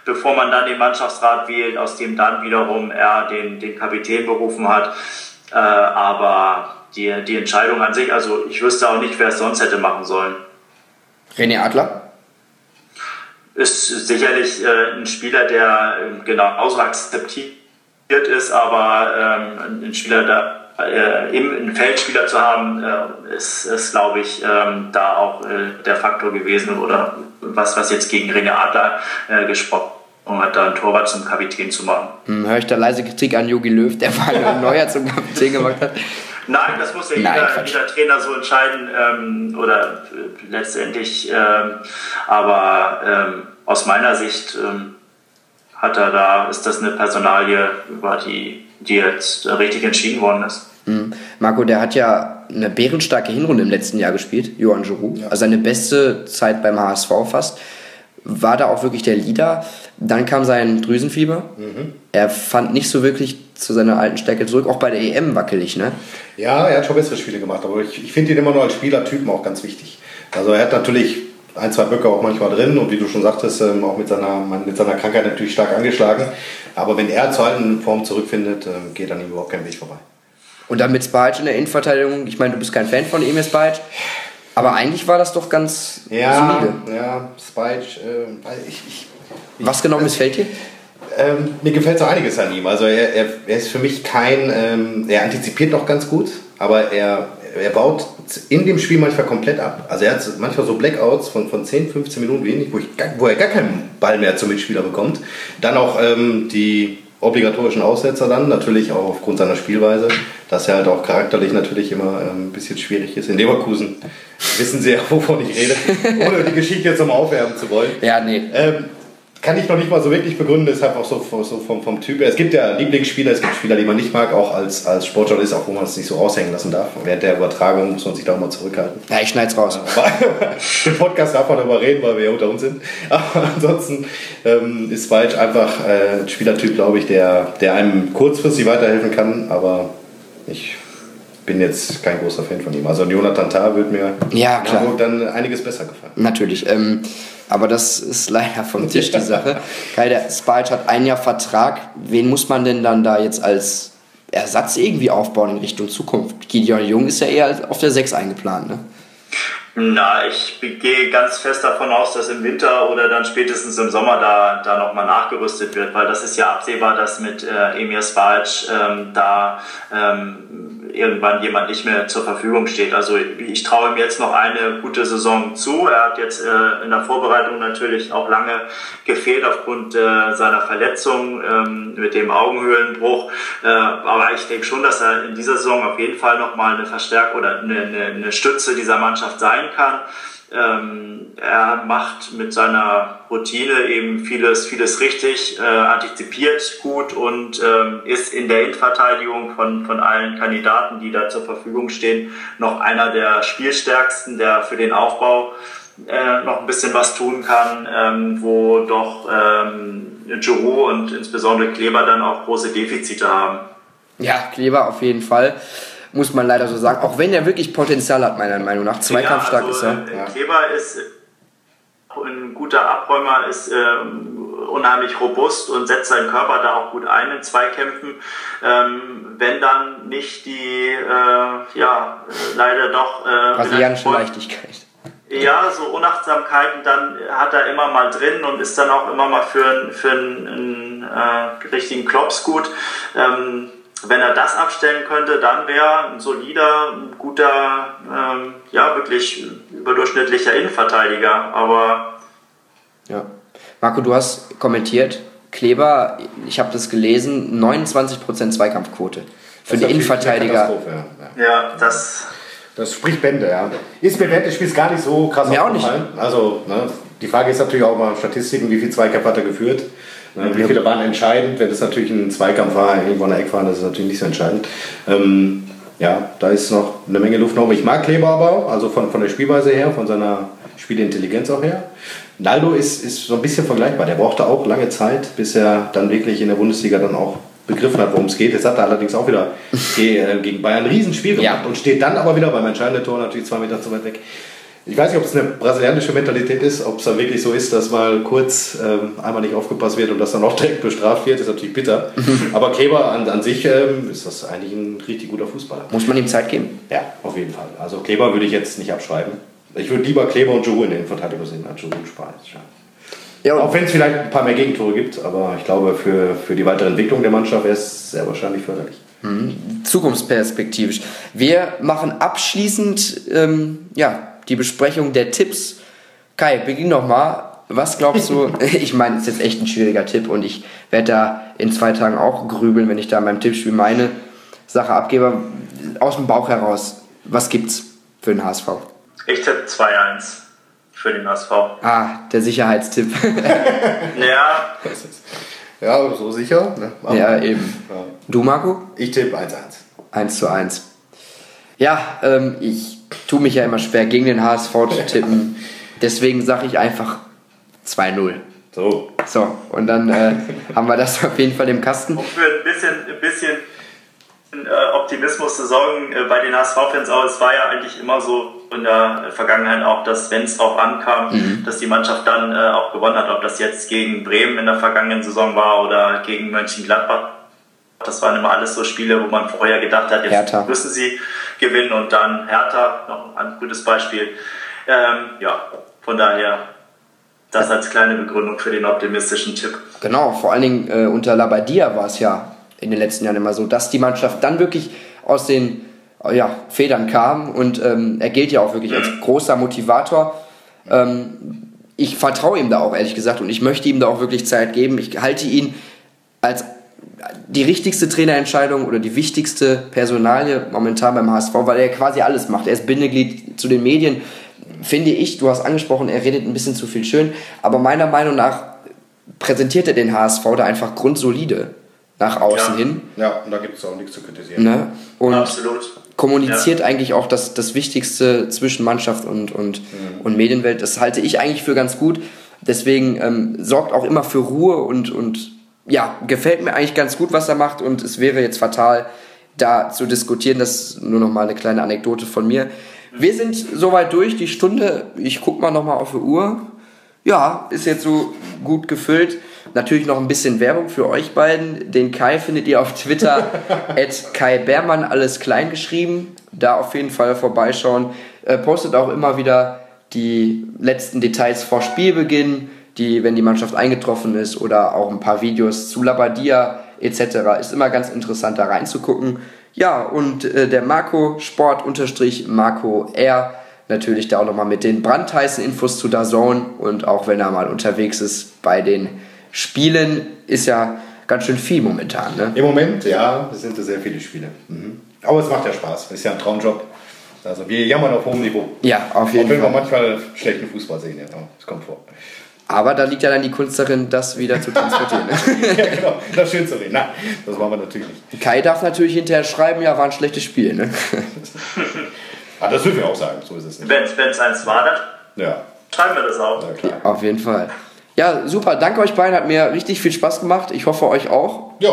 bevor man dann den Mannschaftsrat wählt, aus dem dann wiederum er den, den Kapitän berufen hat. Äh, aber die, die Entscheidung an sich, also ich wüsste auch nicht, wer es sonst hätte machen sollen.
René Adler?
Ist sicherlich äh, ein Spieler, der äh, genauso akzeptiert ist, aber ähm, ein Spieler, der äh, im, einen Feldspieler zu haben, äh, ist, ist glaube ich, ähm, da auch äh, der Faktor gewesen oder was, was jetzt gegen René Adler äh, gesprochen hat da einen Torwart zum Kapitän zu machen.
Hm, Höre ich da leise Kritik an Jogi Löw, der mal Neuer zum Kapitän gemacht hat?
Nein, das muss ja jeder, jeder, Trainer so entscheiden ähm, oder äh, letztendlich. Ähm, aber ähm, aus meiner Sicht ähm, hat er da ist das eine Personalie, über die, die jetzt richtig entschieden worden ist.
Mhm. Marco, der hat ja eine bärenstarke Hinrunde im letzten Jahr gespielt, Johann Giroud. Ja. Also seine beste Zeit beim HSV fast. War da auch wirklich der Leader. Dann kam sein Drüsenfieber. Mhm. Er fand nicht so wirklich zu seiner alten Stärke zurück, auch bei der EM wackelig, ne?
Ja, er hat schon bessere Spiele gemacht, aber ich, ich finde ihn immer nur als Spielertypen auch ganz wichtig. Also er hat natürlich ein, zwei Böcke auch manchmal drin und wie du schon sagtest, ähm, auch mit seiner, mit seiner Krankheit natürlich stark angeschlagen. Aber wenn er zur alten Form zurückfindet, ähm, geht an ihm überhaupt kein Weg vorbei.
Und dann mit Spajic in der Innenverteidigung, ich meine, du bist kein Fan von Emil Spajic, aber eigentlich war das doch ganz
ja, solide. Ja, Spajic, äh, ich, ich,
Was genau missfällt dir?
Ähm, mir gefällt so einiges an ihm. Also er, er, er ist für mich kein, ähm, er antizipiert noch ganz gut, aber er, er baut in dem Spiel manchmal komplett ab. Also er hat manchmal so Blackouts von, von 10, 15 Minuten wenig, wo, ich, wo er gar keinen Ball mehr zum Mitspieler bekommt. Dann auch ähm, die obligatorischen Aussetzer dann, natürlich auch aufgrund seiner Spielweise, dass er halt auch charakterlich natürlich immer ähm, ein bisschen schwierig ist. In Leverkusen wissen sie ja, wovon ich rede, ohne die Geschichte jetzt nochmal aufwärmen zu wollen.
Ja, nee.
Ähm, kann ich noch nicht mal so wirklich begründen, deshalb auch so, so vom, vom Typ. Es gibt ja Lieblingsspieler, es gibt Spieler, die man nicht mag, auch als, als Sportjournalist, auch wo man es nicht so raushängen lassen darf. Während der Übertragung muss man sich da auch mal zurückhalten.
Ja, ich schneid's raus.
Im Podcast darf man darüber reden, weil wir ja unter uns sind. Aber ansonsten ähm, ist Weitsch einfach äh, ein Spielertyp, glaube ich, der, der einem kurzfristig weiterhelfen kann, aber ich bin jetzt kein großer Fan von ihm. Also Jonathan Tah wird mir
ja, klar.
Hamburg dann einiges besser gefallen.
Natürlich. Ähm, aber das ist leider vom Tisch die Sache. Kai, der Spalt hat ein Jahr Vertrag. Wen muss man denn dann da jetzt als Ersatz irgendwie aufbauen in Richtung Zukunft? Gideon Jung ist ja eher auf der 6 eingeplant, ne?
Na, ich gehe ganz fest davon aus, dass im Winter oder dann spätestens im Sommer da, da nochmal nachgerüstet wird, weil das ist ja absehbar, dass mit äh, Emir Spalc ähm, da ähm, irgendwann jemand nicht mehr zur Verfügung steht. Also ich traue ihm jetzt noch eine gute Saison zu. Er hat jetzt äh, in der Vorbereitung natürlich auch lange gefehlt aufgrund äh, seiner Verletzung ähm, mit dem Augenhöhlenbruch. Äh, aber ich denke schon, dass er in dieser Saison auf jeden Fall nochmal eine Verstärkung oder eine, eine, eine Stütze dieser Mannschaft sein kann. Ähm, er macht mit seiner Routine eben vieles, vieles richtig, äh, antizipiert gut und ähm, ist in der Innenverteidigung von, von allen Kandidaten, die da zur Verfügung stehen, noch einer der spielstärksten, der für den Aufbau äh, noch ein bisschen was tun kann, ähm, wo doch ähm, Giroud und insbesondere Kleber dann auch große Defizite haben.
Ja, Kleber auf jeden Fall muss man leider so sagen. Auch wenn er wirklich Potenzial hat, meiner Meinung nach. Zweikampfstark ja, also,
ist er. Ja. Kleber ist ein guter Abräumer, ist ähm, unheimlich robust und setzt seinen Körper da auch gut ein in Zweikämpfen. Ähm, wenn dann nicht die, äh, ja, leider doch. Äh,
Brasilianische Leichtigkeit.
Ja, so Unachtsamkeiten dann hat er immer mal drin und ist dann auch immer mal für, für einen, einen äh, richtigen Klops gut. Ähm, wenn er das abstellen könnte, dann wäre ein solider, ein guter, ähm, ja, wirklich überdurchschnittlicher Innenverteidiger. Aber.
Ja. Marco, du hast kommentiert, Kleber, ich habe das gelesen, 29% Zweikampfquote. Für die Innenverteidiger.
Ja. ja, das.
Das spricht Bände, ja. Ist mir während des Spiels gar nicht so krass
mir aufgefallen.
Auch nicht. Also, ne, die Frage ist natürlich auch mal Statistiken, wie viel Zweikampf hat er geführt. Ne, wie viele waren entscheidend? Wenn das natürlich ein Zweikampf war, irgendwo an der Eckfahne, das ist natürlich nicht so entscheidend. Ähm, ja, da ist noch eine Menge Luft nach oben. Ich mag Kleber aber, also von, von der Spielweise her, von seiner Spielintelligenz auch her. Naldo ist, ist so ein bisschen vergleichbar. Der brauchte auch lange Zeit, bis er dann wirklich in der Bundesliga dann auch begriffen hat, worum es geht. Jetzt hat er allerdings auch wieder äh, gegen Bayern ein Riesenspiel gemacht ja. und steht dann aber wieder beim entscheidenden Tor natürlich zwei Meter zu weit weg. Ich weiß nicht, ob es eine brasilianische Mentalität ist, ob es da wirklich so ist, dass mal kurz ähm, einmal nicht aufgepasst wird und das dann auch direkt bestraft wird, ist natürlich bitter. Aber Kleber an, an sich ähm, ist das eigentlich ein richtig guter Fußballer.
Muss man ihm Zeit geben?
Ja, auf jeden Fall. Also Kleber würde ich jetzt nicht abschreiben. Ich würde lieber Kleber und Joe in der Innenverteidigung sehen als Joe und Spahn. Ja, auch wenn es vielleicht ein paar mehr Gegentore gibt, aber ich glaube, für, für die weitere Entwicklung der Mannschaft wäre es sehr wahrscheinlich förderlich.
Mhm. Zukunftsperspektivisch. Wir machen abschließend ähm, ja, die Besprechung der Tipps. Kai, beginn doch mal. Was glaubst du? ich meine, es ist jetzt echt ein schwieriger Tipp und ich werde da in zwei Tagen auch grübeln, wenn ich da beim Tippspiel meine Sache abgebe. Aus dem Bauch heraus, was gibt's für den HSV?
Ich tippe 2-1 für den HSV.
Ah, der Sicherheitstipp.
ja.
Ja, so sicher. Ne?
ja, eben. Ja. Du, Marco?
Ich tippe 1-1.
1 zu 1. Ja, ähm, ich tue mich ja immer schwer, gegen den HSV zu tippen. Deswegen sage ich einfach 2-0.
So.
So, und dann äh, haben wir das auf jeden Fall im Kasten.
Um für ein bisschen, ein bisschen äh, Optimismus zu sorgen äh, bei den HSV-Fans auch. Es war ja eigentlich immer so in der Vergangenheit auch, dass wenn es drauf ankam, mhm. dass die Mannschaft dann äh, auch gewonnen hat. Ob das jetzt gegen Bremen in der vergangenen Saison war oder gegen Mönchengladbach. Das waren immer alles so Spiele, wo man vorher gedacht hat, jetzt Hertha. müssen sie gewinnen und dann Hertha, noch ein gutes Beispiel. Ähm, ja, von daher das als kleine Begründung für den optimistischen Tipp.
Genau, vor allen Dingen äh, unter Labadia war es ja in den letzten Jahren immer so, dass die Mannschaft dann wirklich aus den ja, Federn kam und ähm, er gilt ja auch wirklich als großer Motivator. Ähm, ich vertraue ihm da auch ehrlich gesagt und ich möchte ihm da auch wirklich Zeit geben. Ich halte ihn als die richtigste Trainerentscheidung oder die wichtigste Personalie momentan beim HSV, weil er quasi alles macht. Er ist Bindeglied zu den Medien, finde ich. Du hast angesprochen, er redet ein bisschen zu viel schön, aber meiner Meinung nach präsentiert er den HSV da einfach grundsolide nach außen
ja.
hin.
Ja, und da gibt es auch nichts zu kritisieren.
Ne? Und
Absolut.
kommuniziert ja. eigentlich auch das, das Wichtigste zwischen Mannschaft und, und, mhm. und Medienwelt. Das halte ich eigentlich für ganz gut. Deswegen ähm, sorgt auch immer für Ruhe und, und ja, gefällt mir eigentlich ganz gut, was er macht und es wäre jetzt fatal, da zu diskutieren. Das ist nur noch mal eine kleine Anekdote von mir. Wir sind soweit durch, die Stunde. Ich guck mal noch mal auf die Uhr. Ja, ist jetzt so gut gefüllt. Natürlich noch ein bisschen Werbung für euch beiden. Den Kai findet ihr auf Twitter at Kai Beermann, alles klein geschrieben. Da auf jeden Fall vorbeischauen. Äh, postet auch immer wieder die letzten Details vor Spielbeginn, die, wenn die Mannschaft eingetroffen ist, oder auch ein paar Videos zu Labadia etc. Ist immer ganz interessant da reinzugucken. Ja, und äh, der Marco Sport unterstrich Marco R natürlich da auch nochmal mit den brandheißen Infos zu Dazone und auch wenn er mal unterwegs ist bei den Spielen, ist ja ganz schön viel momentan. Ne?
Im Moment, ja, es sind sehr viele Spiele. Mhm. Aber es macht ja Spaß, ist ja ein Traumjob. Also wir jammern auf hohem Niveau.
Ja, auf jeden
Fall. Auch wenn wir manchmal schlechten Fußball sehen, ja, das kommt vor.
Aber da liegt ja dann die Kunst darin, das wieder zu transportieren.
Ja, genau, das schön zu reden. Nein, das machen wir natürlich nicht.
Kai darf natürlich hinterher schreiben, ja, war ein schlechtes Spiel. Ne?
ah, das dürfen wir auch sagen, so ist es
nicht. Wenn es eins war, dann ja. schreiben wir das auch.
Ja, ja, auf jeden Fall. Ja, super, danke euch beiden, hat mir richtig viel Spaß gemacht. Ich hoffe euch auch.
Ja,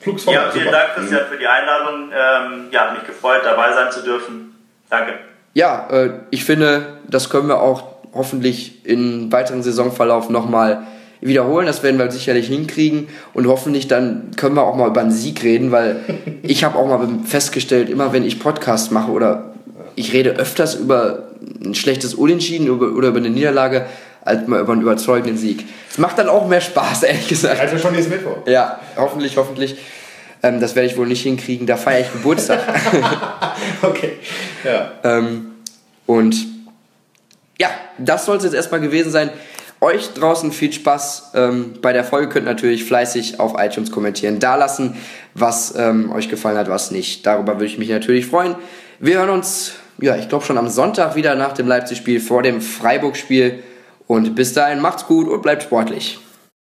Flugsfall. Ja, vielen super. Dank, Christian, für die Einladung. Ähm, ja, hat mich gefreut, dabei sein zu dürfen. Danke.
Ja, äh, ich finde, das können wir auch hoffentlich im weiteren Saisonverlauf nochmal wiederholen. Das werden wir sicherlich hinkriegen und hoffentlich dann können wir auch mal über einen Sieg reden, weil ich habe auch mal festgestellt, immer wenn ich Podcast mache oder ich rede öfters über ein schlechtes Unentschieden oder über eine Niederlage, als mal über einen überzeugenden Sieg. Es macht dann auch mehr Spaß, ehrlich gesagt.
Also schon jetzt Mittwoch.
Ja, hoffentlich, hoffentlich. Ähm, das werde ich wohl nicht hinkriegen, da feiere ich Geburtstag.
okay, ja.
Ähm, und ja, das soll jetzt erstmal gewesen sein. Euch draußen viel Spaß ähm, bei der Folge. Könnt natürlich fleißig auf iTunes kommentieren, da lassen, was ähm, euch gefallen hat, was nicht. Darüber würde ich mich natürlich freuen. Wir hören uns, ja, ich glaube schon am Sonntag wieder nach dem Leipzig-Spiel vor dem Freiburg-Spiel. Und bis dahin macht's gut und bleibt sportlich.